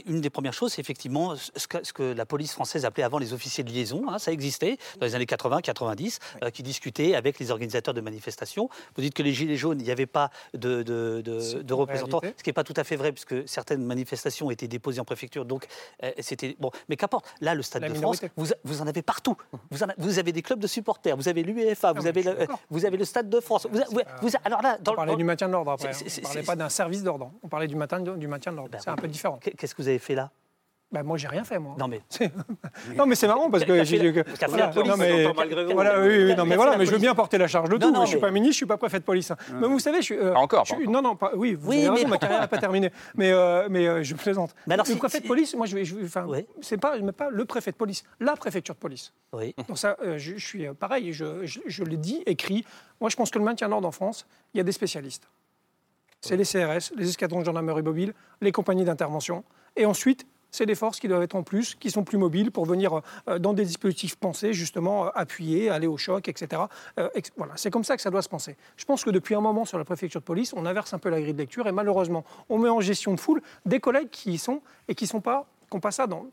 une des premières choses, c'est effectivement ce que, la police française appelait avant les officiers de liaison. Hein, ça existait dans les années 80-90, euh, qui discutaient avec les organisateurs de manifestations. Vous dites que les Gilets jaunes, il n'y avait pas de, de, représentants, ce qui n'est pas tout à fait vrai, puisque certaines manifestations étaient déposées en préfecture. Donc, euh, c'était. Bon, mais qu'importe. Là, le Stade de France, vous, vous, en avez partout. Vous, vous, avez des clubs de supporters, vous avez l'UEFA, vous, avez le, vous avez le Stade de France. Vous, alors là, dans, on parlait du maintien de l'ordre après. Hein. On ne parlait pas d'un service d'ordre. On parlait du maintien, du maintien de l'ordre. Ben c'est un peu différent. Qu'est-ce que vous avez fait là? Ben moi, j'ai rien fait, moi. Non, mais. non, mais c'est marrant parce que. j'ai voilà, non, mais, voilà, oui, oui, non, mais voilà, mais je veux bien porter la charge de tout. Je ne suis pas ministre, je ne suis pas préfet de police. Mais vous savez, je suis. Euh, encore. non, non, pas, oui, vous avez raison, ma carrière n'est pas terminée. Mais, euh, mais euh, je plaisante. le préfet de police, moi, je vais. Enfin, c'est pas, pas le préfet de police, la préfecture de police. Oui. Donc, ça, je, suis pareil, je, je, je l'ai dit, écrit. Moi, je pense que le maintien de l'ordre en France, il y a des spécialistes c'est les CRS, les escadrons de gendarmerie mobile, les compagnies d'intervention. Et ensuite, c'est des forces qui doivent être en plus, qui sont plus mobiles pour venir euh, dans des dispositifs pensés, justement, euh, appuyer, aller au choc, etc. Euh, voilà, c'est comme ça que ça doit se penser. Je pense que depuis un moment, sur la préfecture de police, on inverse un peu la grille de lecture et malheureusement, on met en gestion de foule des collègues qui y sont et qui ne sont pas, qui n'ont pas ça dans,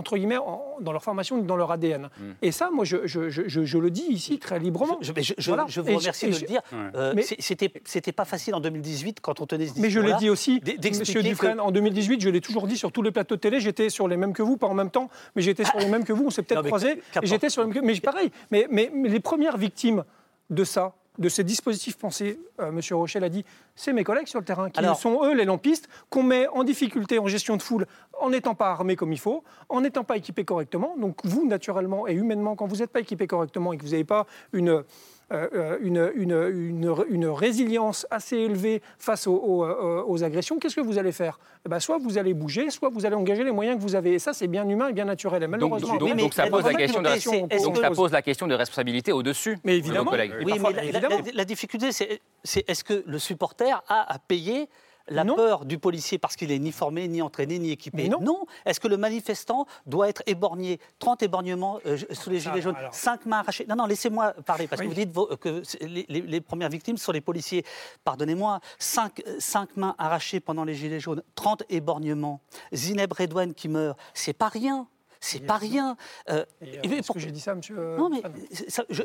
entre guillemets, dans leur formation, dans leur ADN. Hmm. Et ça, moi, je, je, je, je, le dis ici très librement. Je, vous remercie de le dire. Euh, C'était pas facile en 2018 quand on tenait ce Mais je l'ai dit aussi, Monsieur Dufresne, en 2018, je l'ai toujours dit sur tous les plateaux de télé, j'étais sur les mêms que vous, pas en même temps, mais j'étais sur les mêmes que vous, on s'est peut-être croisés, j'étais sur les mêmes que... Mais pareil, mais, mais, mais les premières victimes de ça, de ces dispositifs pensés, euh, M. Rochelle a dit, c'est mes collègues sur le terrain, qui sont eux les lampistes, qu'on met en difficulté en gestion de foule en n'étant pas armés comme il faut, en n'étant pas équipés correctement. Donc vous, naturellement et humainement, quand vous n'êtes pas équipé correctement et que vous n'avez pas une euh, une, une, une, résilience assez élevée face aux, aux, agressions, qu'est-ce que vous allez faire? Eh ben, Soit vous allez bouger, soit vous allez engager les moyens que vous avez. Et ça, c'est bien humain et bien naturel. Et malheureusement, donc, donc, ça, pose la question de, donc ça pose la question de responsabilité au-dessus mais évidemment, de collègues. Oui, mais la, évidemment. la, difficulté, c'est est-ce que le supporter a à payer la peur du policier parce qu'il est ni formé, ni entraîné, ni équipé. non. Est-ce que le manifestant doit être éborgné? 30 éborgnements euh, sous les gilets jaunes, 5 mains arrachées Non, non, laissez-moi parler, parce que vous dites que les, premières victimes sont les policiers. Pardonnez-moi, 5, 5 mains arrachées pendant les gilets jaunes, 30 éborgnements, Zineb Redouane qui meurt, c'est pas rien. C'est pas rien. Euh, Est-ce que j'ai dit ça, monsieur Non, mais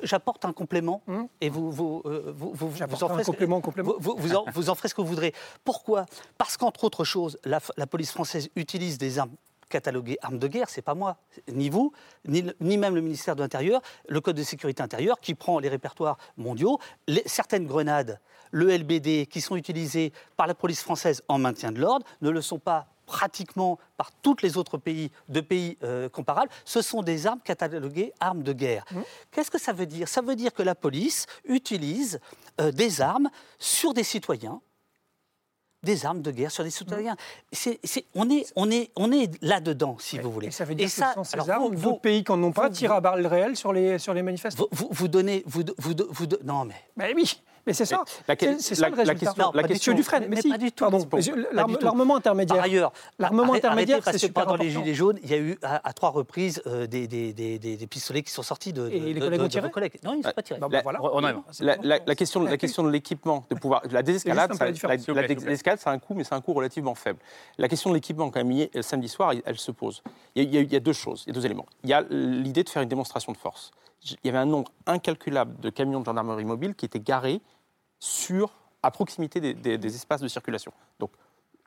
j'apporte un complément hum et vous, vous, vous, vous, en ferez un complément, complément. Vous, en, vous en ferez ce que vous voudrez. Pourquoi? Parce qu'entre autres choses, la, la police française utilise des armes catalogué armes de guerre, c'est pas moi, ni vous, ni, ni, même le ministère de l'Intérieur, le Code de sécurité intérieure qui prend les répertoires mondiaux, les, certaines grenades, le LBD, qui sont utilisées par la police française en maintien de l'ordre, ne le sont pas pratiquement par tous les autres pays de pays euh, comparables, ce sont des armes cataloguées armes de guerre. Mmh. Qu'est-ce que ça veut dire? Ça veut dire que la police utilise euh, des armes sur des citoyens des armes de guerre sur des citoyens. C'est, on est, on est, on est là-dedans, si vous voulez. Et ça veut dire que ça, sans ces armes, d'autres pays qui n'ont pas tirent à balles réelles sur les, sur les manifestants. Vous, vous, donnez... Vous, vous, vous, non, mais... Mais oui mais c'est ça. La, c'est ça le résultat. La question, la question du frein. Mais, mais, si. pas du tout. Pardon. L'armement intermédiaire. Par ailleurs, l'armement intermédiarre, c'est super pendant les gilets jaunes, il y a eu à, à trois reprises euh, des, des, des, des, pistolets qui sont sortis de, Et de, les de, collègues de, ont tiré vos collègues. Non, ils ne sont pas tirés. Bah, bah, voilà. On a la, la, la, question, la question de l'équipement, de pouvoir, la désescalade, ça, la, la désescalade, c'est un coût, mais c'est un coût relativement faible. La question de l'équipement, quand même, samedi soir, elle se pose. Il y, a, il y a deux choses, il y a deux éléments. Il y a l'idée de faire une démonstration de force. Il y avait un nombre incalculable de camions de gendarmerie mobile qui étaient garés sur à proximité des, espaces de circulation. Donc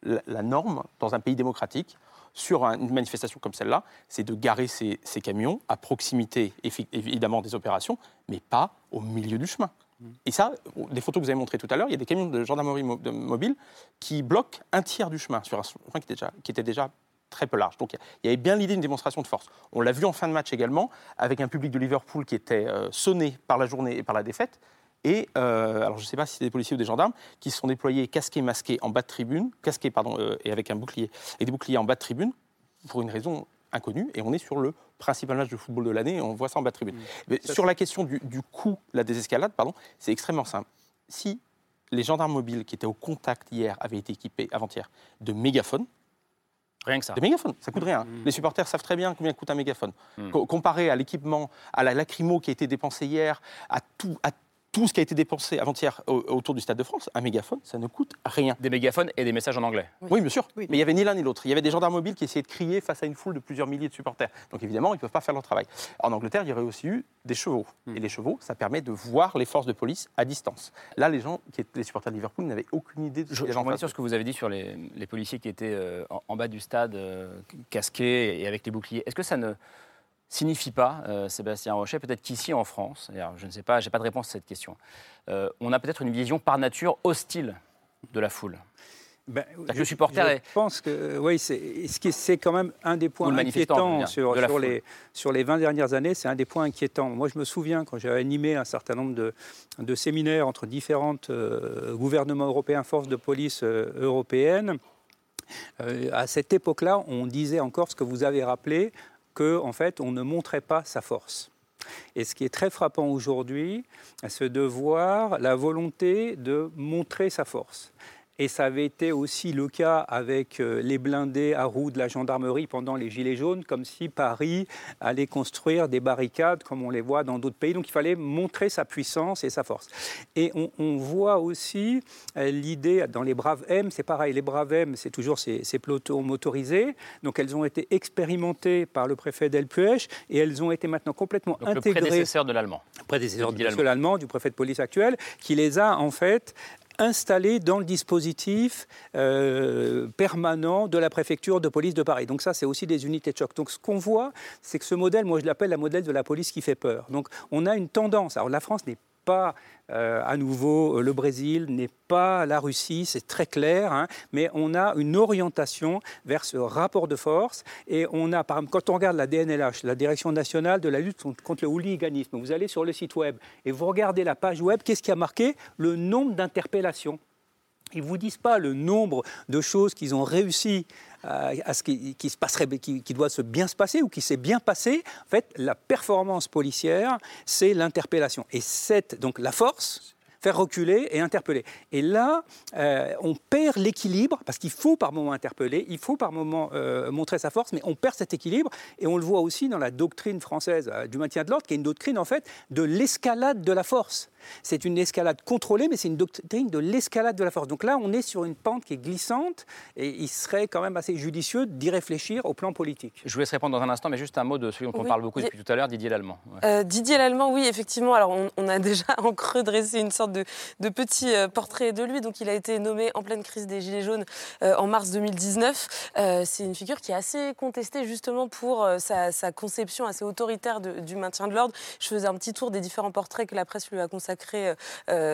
la, norme dans un pays démocratique sur une manifestation comme celle-là, c'est de garer ces, camions à proximité évidemment des opérations, mais pas au milieu du chemin. Et ça, des photos que vous avez montrées tout à l'heure, il y a des camions de gendarmerie mobile qui bloquent un tiers du chemin sur un chemin qui était déjà, qui était déjà très peu large. Donc il y avait bien l'idée d'une démonstration de force. On l'a vu en fin de match également, avec un public de Liverpool qui était euh, sonné par la journée et par la défaite, et euh, alors je ne sais pas si c'est des policiers ou des gendarmes qui se sont déployés casqués, masqués en bas de tribune, casqués pardon, euh, et avec un bouclier et des boucliers en bas de tribune pour une raison inconnue. Et on est sur le principal match de football de l'année et on voit ça en bas de tribune. Mmh. Mais sur la question du, du coût, la désescalade, pardon, c'est extrêmement simple. Si les gendarmes mobiles qui étaient au contact hier avaient été équipés avant-hier de mégaphones, Rien que ça. Des mégaphones, ça coûte rien. Mmh. Les supporters savent très bien combien coûte un mégaphone. Mmh. Co comparé à l'équipement, à la lacrymo qui a été dépensé hier, à tout, à tout ce qui a été dépensé avant-hier autour du Stade de France, un mégaphone, ça ne coûte rien. Des mégaphones et des messages en anglais. Oui, oui bien sûr. Oui. Mais il n'y avait ni l'un ni l'autre. Il y avait des gendarmes mobiles qui essayaient de crier face à une foule de plusieurs milliers de supporters. Donc évidemment, ils ne peuvent pas faire leur travail. En Angleterre, il y aurait aussi eu des chevaux. Hmm. Mm. Et les chevaux, ça permet de voir les forces de police à distance. Là, les gens, qui étaient les supporters de Liverpool, n'avaient aucune idée de ce Je, je reviens sur ce que vous avez dit sur les, les policiers qui étaient euh, en, en, bas du stade, euh, casqués et avec les boucliers. Est-ce que ça ne signifie pas, euh, Sébastien Rochet, peut-être qu'ici en France, je ne sais pas, j'ai pas de réponse à cette question, euh, on a peut-être une vision par nature hostile de la foule. Ben, le supporter je est... pense que oui, c'est quand même un des points inquiétants sur, de sur les, sur les 20 dernières années. C'est un des points inquiétants. Moi, je me souviens quand j'avais animé un certain nombre de, de séminaires entre différentes euh, gouvernements européens, forces de police euh, européennes. Euh, à cette époque-là, on disait encore ce que vous avez rappelé, qu'en en fait, on ne montrait pas sa force. Et ce qui est très frappant aujourd'hui, c'est de voir la volonté de montrer sa force. Et ça avait été aussi le cas avec euh, les blindés à roues de la gendarmerie pendant les Gilets jaunes, comme si Paris allait construire des barricades comme on les voit dans d'autres pays. Donc il fallait montrer sa puissance et sa force. Et on, on voit aussi euh, l'idée, dans les Braves M, c'est pareil, les Braves M, c'est toujours ces, ces, pelotons motorisés. Donc elles ont été expérimentées par le préfet Delpuech et elles ont été maintenant complètement Donc intégrées. Le prédécesseur de l'allemand. Prédécesseur de l'allemand, du préfet de police actuel, qui les a en fait installés dans le dispositif euh, permanent de la préfecture de police de Paris. Donc ça, c'est aussi des unités de choc. Donc ce qu'on voit, c'est que ce modèle, moi je l'appelle la modèle de la police qui fait peur. Donc on a une tendance. Alors la France n'est pas euh, à nouveau le Brésil, n'est pas la Russie, c'est très clair, hein, mais on a une orientation vers ce rapport de force et on a, par exemple, quand on regarde la DNLH, la Direction nationale de la lutte contre le hooliganisme, vous allez sur le site web et vous regardez la page web, qu'est-ce qui a marqué? Le nombre d'interpellations. Ils ne vous disent pas le nombre de choses qu'ils ont réussi à, à ce qui, se passerait, qui, doit se bien se passer ou qui s'est bien passé. En fait, la performance policière, c'est l'interpellation. Et cette, donc la force, faire reculer et interpeller. Et là, euh, on perd l'équilibre, parce qu'il faut par moment interpeller, il faut par moment euh, montrer sa force, mais on perd cet équilibre, et on le voit aussi dans la doctrine française euh, du maintien de l'ordre, qui est une doctrine en fait de l'escalade de la force. C'est une escalade contrôlée, mais c'est une doctrine de l'escalade de la force. Donc là, on est sur une pente qui est glissante et il serait quand même assez judicieux d'y réfléchir au plan politique. Je vous laisse répondre dans un instant, mais juste un mot de celui dont on parle beaucoup depuis tout à l'heure, Didier Lallemand. Euh, Didier Lallemand, oui, effectivement. Alors, on, a déjà en creux dressé une sorte de, petit euh, portrait de lui. Donc, il a été nommé en pleine crise des Gilets jaunes euh, en mars 2019. c'est une figure qui est assez contestée justement pour sa, conception assez autoritaire du maintien de l'ordre. Je faisais un petit tour des différents portraits que la presse lui a consacrés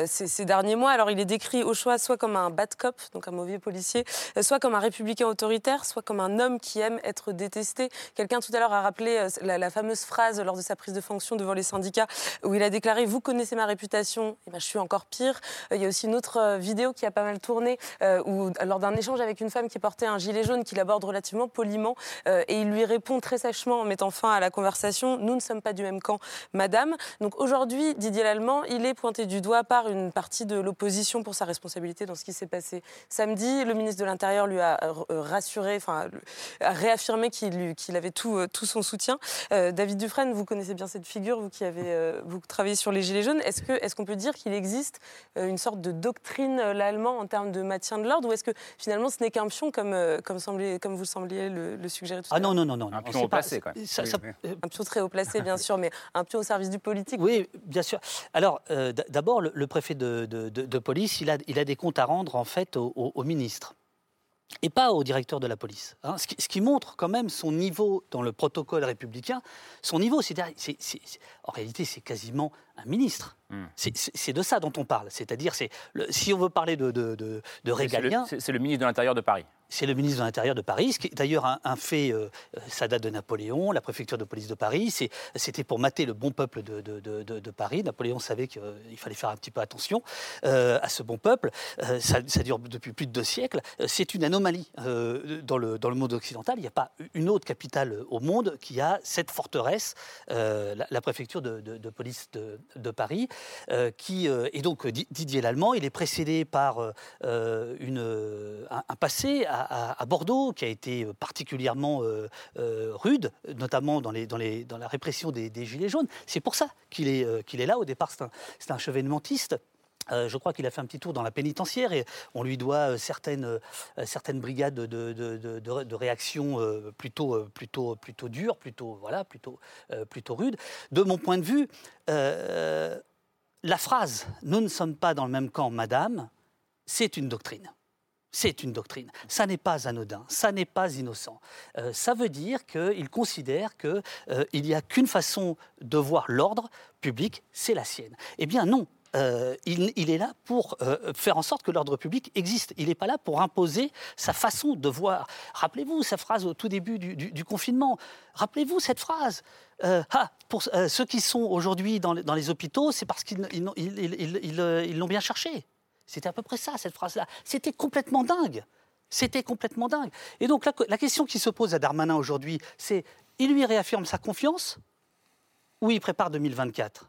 ces, derniers mois. Alors, il est décrit au choix soit comme un bad cop, donc un mauvais policier, soit comme un républicain autoritaire, soit comme un homme qui aime être détesté. Quelqu'un tout à l'heure a rappelé la, fameuse phrase lors de sa prise de fonction devant les syndicats où il a déclaré Vous connaissez ma réputation, et eh ben, je suis encore pire. Euh, il y a aussi une autre euh, vidéo qui a pas mal tourné euh, où, lors d'un échange avec une femme qui portait un gilet jaune, qu'il aborde relativement poliment et il lui répond très sèchement en mettant fin à la conversation Nous ne sommes pas du même camp, madame. Donc aujourd'hui, Didier Lallemand, il est pointé du doigt par une partie de l'opposition pour sa responsabilité dans ce qui s'est passé samedi. Le ministre de l'Intérieur lui a rassuré, enfin, a réaffirmé qu'il avait tout, tout son soutien. David Dufresne, vous connaissez bien cette figure, vous qui avez vous travaillez sur les Gilets jaunes. Est-ce qu'on est qu'on peut dire qu'il existe euh, une sorte de doctrine euh, l'allemand en termes de maintien de l'ordre ou est-ce que finalement ce n'est qu'un pion comme, euh, comme, semblait, comme vous sembliez le, suggérer tout à ah l'heure? Ah non, non, non, non. Un pion haut placé, quoi. Un pion très haut placé, bien sûr, mais un pion au service du politique. Oui, bien sûr. Alors, d'abord, le, préfet de, de, police, il a, il a des comptes à rendre, en fait, au, au ministre et pas au directeur de la police. Hein. Ce, qui, montre quand même son niveau dans le protocole républicain, son niveau, c'est, en réalité, c'est quasiment un ministre. Hmm. C'est, de ça dont on parle. C'est-à-dire, c'est si on veut parler de, de, de, régalien... C'est le ministre de l'Intérieur de Paris. C'est le ministre de l'Intérieur de Paris, ce qui est d'ailleurs un, fait, euh, ça date de Napoléon, la préfecture de police de Paris. C'était pour mater le bon peuple de, Paris. Napoléon savait qu'il fallait faire un petit peu attention euh, à ce bon peuple. Euh, ça, dure depuis plus de deux siècles. C'est une anomalie dans, le, monde occidental. Il n'y a pas une autre capitale au monde qui a cette forteresse, la, préfecture de, police de, Paris, qui et donc Didier Lallemand, il est précédé par une, un passé à, Bordeaux, qui a été particulièrement euh, euh, rude, notamment dans, la répression des, Gilets jaunes. C'est pour ça qu'il est, euh, là. Au départ, c'est un, chevènementiste. je crois qu'il a fait un petit tour dans la pénitentiaire et on lui doit certaines, brigades de, de, de, de réaction plutôt, plutôt, dures, plutôt, voilà, plutôt rudes. De mon point de vue, la phrase ⁇ Nous ne sommes pas dans le même camp, madame ⁇ c'est une doctrine. C'est une doctrine. Ça n'est pas anodin, ça n'est pas innocent. Euh, ça veut dire qu'il considère qu'il euh, n'y a qu'une façon de voir l'ordre public, c'est la sienne. Eh bien non, euh, il, est là pour faire en sorte que l'ordre public existe. Il n'est pas là pour imposer sa façon de voir. Rappelez-vous sa phrase au tout début du, confinement. Rappelez-vous cette phrase. ah, pour ceux qui sont aujourd'hui dans, dans, les hôpitaux, c'est parce qu'ils l'ont bien cherché. C'était à peu près ça, cette phrase-là. C'était complètement dingue. C'était complètement dingue. Et donc la, question qui se pose à Darmanin aujourd'hui, c'est il lui réaffirme sa confiance ou il prépare 2024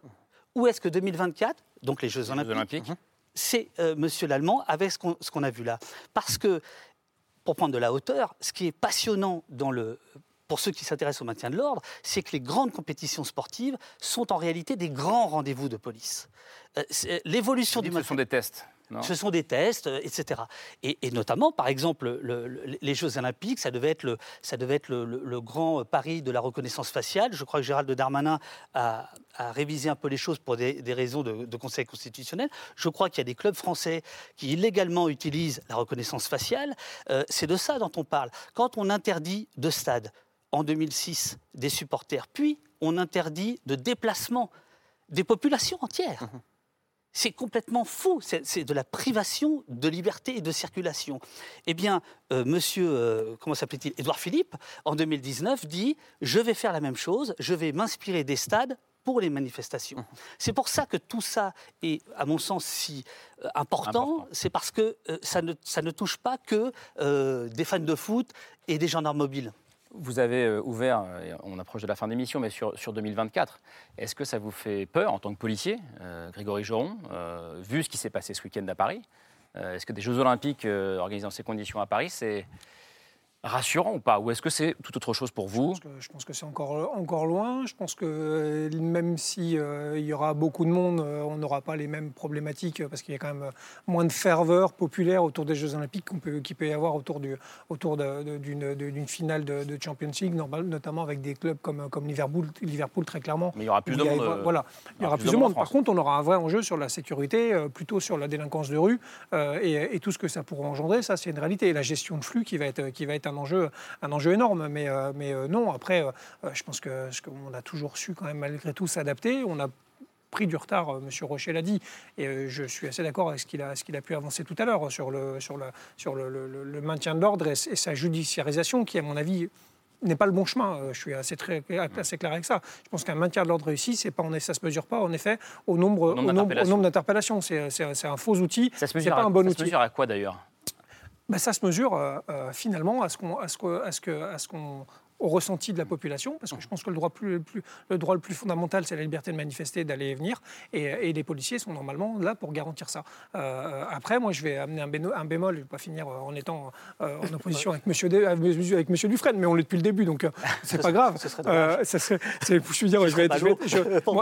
Ou est-ce que 2024, donc les Jeux Olympiques, c'est euh, Monsieur l'Allemand avec ce qu'on a vu là? Parce que, pour prendre de la hauteur, ce qui est passionnant dans le pour ceux qui s'intéressent au maintien de l'ordre, c'est que les grandes compétitions sportives sont en réalité des grands rendez-vous de police. Euh, l'évolution du... Ce sont des tests. Ce sont des tests, euh, etc. Et, notamment, par exemple, les Jeux Olympiques, ça devait être, le, ça devait être le, grand pari de la reconnaissance faciale. Je crois que Gérald Darmanin a, révisé un peu les choses pour des, raisons de, Conseil constitutionnel. Je crois qu'il y a des clubs français qui illégalement utilisent la reconnaissance faciale. Euh, c'est de ça dont on parle. Quand on interdit de stade en 2006 des supporters, puis on interdit de déplacement des populations entières. Mmh c'est complètement fou. C'est de la privation de liberté et de circulation. Eh bien, euh, monsieur, euh, comment s'appelait-il Édouard Philippe, en 2019, dit Je vais faire la même chose, je vais m'inspirer des stades pour les manifestations. Mmh. C'est pour ça que tout ça est, à mon sens, si euh, important. C'est parce que ça, ne, ça ne touche pas que des fans de foot et des gendarmes mobiles. Vous avez euh, ouvert, euh, on approche de la fin de l'émission, mais sur, sur 2024, est-ce que ça vous fait peur en tant que policier, euh, Grégory Joron, vu ce qui s'est passé ce week-end à Paris Est-ce que des Jeux Olympiques organisés dans ces conditions à Paris, c'est rassurant ou pas Ou est-ce que c'est tout autre chose pour vous Je pense que, c'est encore, encore loin. Je pense que euh, même s'il euh, y aura beaucoup de monde, euh, on n'aura pas les mêmes problématiques parce qu'il y a quand même moins de ferveur populaire autour des Jeux Olympiques qu'il peut, peut y avoir autour, du, autour d'une finale de, Champions League, notamment avec des clubs comme, comme Liverpool, Liverpool, très clairement. Mais il y aura plus de monde. Voilà, il y aura plus, de monde. Par contre, on aura un vrai enjeu sur la sécurité, plutôt sur la délinquance de rue et, tout ce que ça pourra engendrer. Ça, c'est une réalité. Et la gestion de flux qui va être, qui va être un enjeu, un enjeu énorme. Mais, euh, mais euh, non, après, euh, je pense qu'on a toujours su quand même malgré tout s'adapter. On a pris du retard, M. Rocher l'a dit, et je suis assez d'accord avec ce qu'il a, pu avancer tout à l'heure sur le, sur le, sur le, maintien de l'ordre et, sa judiciarisation, qui, à mon avis, n'est pas le bon chemin. Je suis assez, très, assez clair avec ça. Je pense qu'un maintien de l'ordre réussi, c'est pas, on ça ne se mesure pas, en effet, au nombre, au nombre, d'interpellations. C'est un faux outil. Ça se mesure, pas un bon outil. Ça se mesure à quoi d'ailleurs? Ben, ça se mesure euh, euh, finalement à ce qu'on au ressenti de la population, parce que je pense que le droit, plus, le, droit le plus fondamental, c'est la liberté de manifester, d'aller et venir, et, les policiers sont normalement là pour garantir ça. Euh, après, moi, je vais amener un, bémol, un bémol je ne vais pas finir euh, en étant euh, en opposition avec Monsieur, avec monsieur Dufresne, mais on l'est depuis le début, donc c'est pas grave. Ce serait je dire, je, vais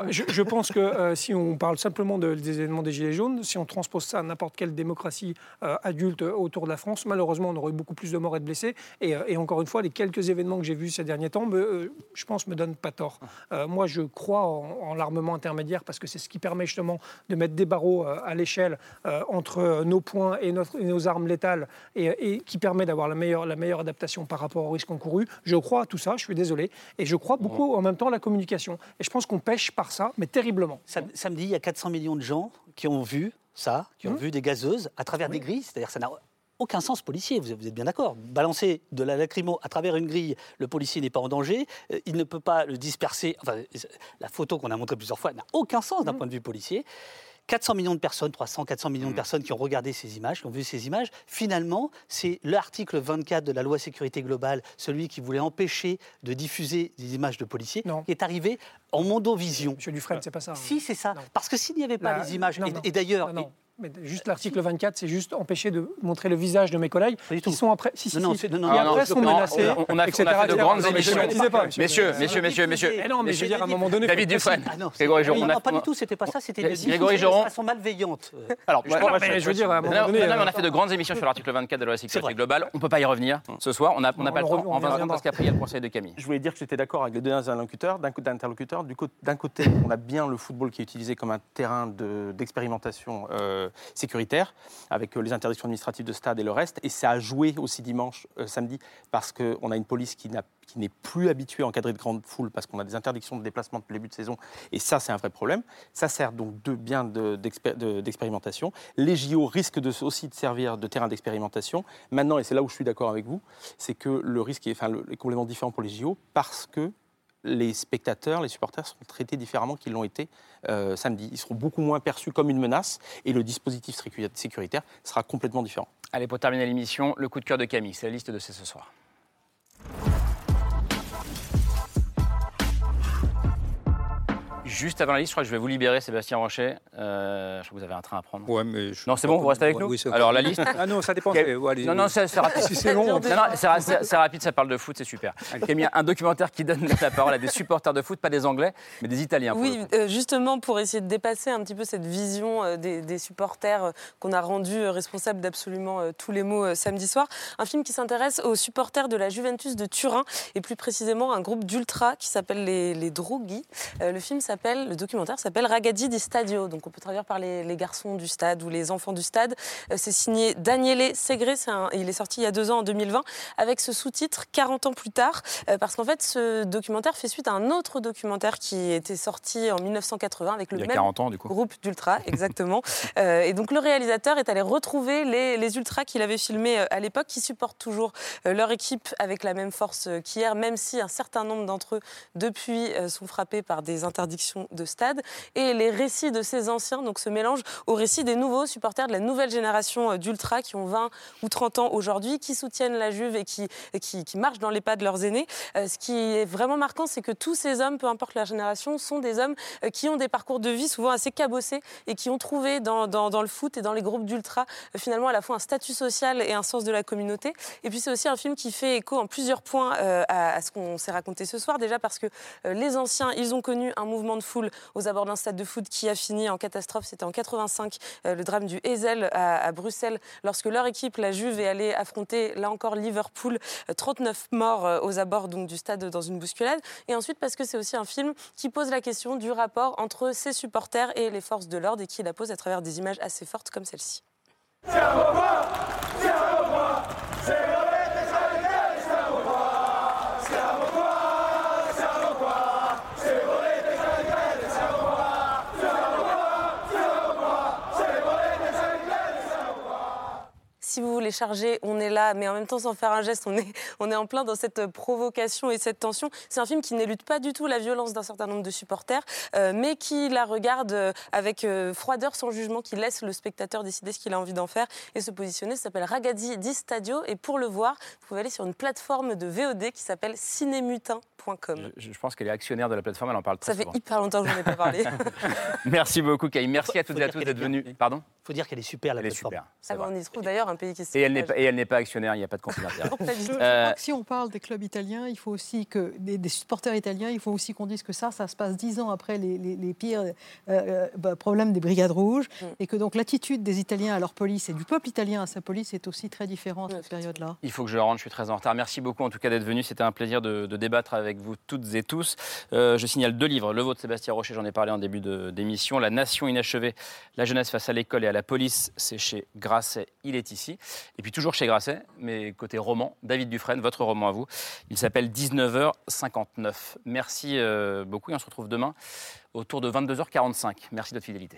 je, je, pense que si on parle simplement des événements des Gilets jaunes, si on transpose ça à n'importe quelle démocratie adulte autour de la France, malheureusement, on aurait eu beaucoup plus de morts et de blessés, et, et encore une fois, les quelques événements que j'ai vus ces derniers temps, euh, je pense, me donne pas tort. Euh, moi, je crois en, l'armement intermédiaire parce que c'est ce qui permet justement de mettre des barreaux euh, à l'échelle entre nos points et, nos armes létales et, qui permet d'avoir la meilleure, la meilleure adaptation par rapport aux risques encourus. Je crois à tout ça, je suis désolé. Et je crois beaucoup en même temps à la communication. Et je pense qu'on pêche par ça, mais terriblement. Samedi, il y a 400 millions de gens qui ont vu ça, qui ont mmh. vu des gazeuses à travers des grilles. C'est-à-dire ça n'a aucun sens policier, vous, êtes bien d'accord. Balancer de la lacrymo à travers une grille, le policier n'est pas en danger, euh, il ne peut pas le disperser. Enfin, la photo qu'on a montrée plusieurs fois n'a aucun sens d'un mmh. point de vue policier. 400 millions de personnes, 300, 400 millions de mmh. personnes qui ont regardé ces images, qui ont vu ces images. Finalement, c'est l'article 24 de la loi sécurité globale, celui qui voulait empêcher de diffuser des images de policiers, qui est arrivé en mondovision. Monsieur Dufresne, c'est pas ça. Si, c'est ça. Parce que s'il n'y avait pas les images, et, d'ailleurs, mais juste l'article 24, c'est juste empêcher de montrer le visage de mes collègues qui sont après, si, si, non, si, non, non, qui après sont menacés, on a, etc. On a fait de grandes émissions. Messieurs, messieurs, messieurs, messieurs. Non, mais je veux dire, à un moment donné... David Dufresne, Grégory Joron. Non, pas du tout, c'était pas ça, c'était des Grégory Joron. façon malveillante. Alors, je veux dire, à un moment donné... on a fait de grandes émissions sur l'article 24 de la loi sécurité globale. On ne peut pas y revenir ce soir. On n'a pas le temps. On va parce qu'après, il y a le conseil de Camille. Je voulais dire que j'étais d'accord avec les deux interlocuteurs. D'un côté, on a bien le football qui est utilisé comme un terrain d'expérimentation sécuritaire avec euh, les interdictions administratives de stade et le reste. Et ça a joué aussi dimanche, euh, samedi, parce qu'on a une police qui n'est plus habituée à encadrer de grandes foules parce qu'on a des interdictions de déplacement depuis le début de saison. Et ça, c'est un vrai problème. Ça sert donc de bien d'expérimentation. les JO risquent de, aussi de servir de terrain d'expérimentation. Maintenant, et c'est là où je suis d'accord avec vous, c'est que le risque est, est complètement différent pour les JO parce que les spectateurs, les supporters seront traités différemment qu'ils l'ont été euh, samedi. Ils seront beaucoup moins perçus comme une menace et le dispositif sécuritaire sera complètement différent. Allez, pour terminer l'émission, le coup de cœur de Camille, c'est la liste de ce soir. Juste avant la liste, je crois que je vais vous libérer, Sébastien Rocher. Euh, je crois que vous avez un train à prendre. Ouais, mais non, c'est bon, vous restez avec nous Alors, la liste. ah non, ça dépend. non, non, c'est rapide. c'est long. c'est rapide, ça parle de foot, c'est super. Camille, un documentaire qui donne la parole à des supporters de foot, pas des Anglais, mais des Italiens. Oui, euh, justement, pour essayer de dépasser un petit peu cette vision euh, des, supporters qu'on a rendu responsables d'absolument tous les mots samedi soir. Un film qui s'intéresse aux supporters de la Juventus de Turin, et plus précisément un groupe d'ultra qui s'appelle les, les Droghi. le film s'appelle le documentaire s'appelle Ragazzi di Stadio, donc on peut traduire par les, garçons du stade ou les enfants du stade. Euh, c'est signé Daniele Segre, il est sorti il y a deux ans en 2020 avec ce sous-titre 40 ans plus tard, euh, parce qu'en fait ce documentaire fait suite à un autre documentaire qui était sorti en 1980 avec le même groupe d'ultra, exactement. Euh, et donc le réalisateur est allé retrouver les, les ultras qu'il avait filmés à l'époque, qui supportent toujours leur équipe avec la même force qu'hier, même si un certain nombre d'entre eux depuis sont frappés par des interdictions de stade et les récits de ces anciens, donc ce mélange au récit des nouveaux supporters de la nouvelle génération d'ultra qui ont 20 ou 30 ans aujourd'hui, qui soutiennent la Juve et qui, qui, marchent dans les pas de leurs aînés. ce qui est vraiment marquant, c'est que tous ces hommes, peu importe leur génération, sont des hommes qui ont des parcours de vie souvent assez cabossés et qui ont trouvé dans, dans, le foot et dans les groupes d'ultra finalement à la fois un statut social et un sens de la communauté. Et puis c'est aussi un film qui fait écho en plusieurs points euh, à, ce qu'on s'est raconté ce soir. Déjà parce que euh, les anciens, ils ont connu un mouvement de foule aux abords d'un stade de foot qui a fini en catastrophe. C'était en 85, euh, le drame du Ezel à, Bruxelles, lorsque leur équipe, la Juve, est allée affronter, là encore, Liverpool. 39 morts aux abords donc, du stade dans une bousculade. Et ensuite parce que c'est aussi un film qui pose la question du rapport entre ses supporters et les forces de l'ordre et qui la pose à travers des images assez fortes comme celle-ci. Siamo qua! Siamo qua! Se volete salire siamo qua! Siamo qua! Siamo qua! Se volete salire siamo qua! Siamo qua! Siamo qua! Se volete salire siamo qua! Si vous voulez charger, on est là, mais en même temps sans faire un geste, on est, on est en plein dans cette provocation et cette tension. C'est un film qui n'élude pas du tout la violence d'un certain nombre de supporters, euh, mais qui la regarde avec euh, froideur, sans jugement, qui laisse le spectateur décider ce qu'il a envie d'en faire et se positionner. Ça s'appelle Ragazzi di Stadio, et pour le voir, vous pouvez aller sur une plateforme de VOD qui s'appelle cinémutin.com. Je, je, pense qu'elle est actionnaire de la plateforme, elle en parle très Ça fait hyper longtemps que je n'en ai pas parlé. Merci beaucoup, Kay. Merci à toutes et à tous d'être venus. Pardon Il faut dire qu'elle est super, la Elle est super. Ah bah, on y trouve d'ailleurs un pays qui Et elle n'est pas, et elle n'est pas actionnaire, il n'y a pas de conflit d'intérêt. Euh, si on parle des clubs italiens, il faut aussi que des, des supporters italiens, il faut aussi qu'on dise que ça, ça se passe dix ans après les, les- les pires euh, euh, bah, problèmes des brigades rouges, Mm. et que donc l'attitude des Italiens à leur police et du peuple italien à sa police est aussi très différente à cette période-là. Il faut que je rentre, je suis très en retard. Merci beaucoup en tout cas d'être venu. C'était un plaisir de, de débattre avec vous toutes et tous. Euh, je signale deux livres. Le vôtre, Sébastien Rocher, j'en ai parlé en début d'émission. La Nation inachevée, la jeunesse face à l'école et à la police, c'est chez Grasset, il est ici. Et puis toujours chez Grasset, mais côté roman, David Dufresne, votre roman à vous. Il s'appelle 19h59. Merci euh, beaucoup et on se retrouve demain autour de 22h45. Merci de votre fidélité.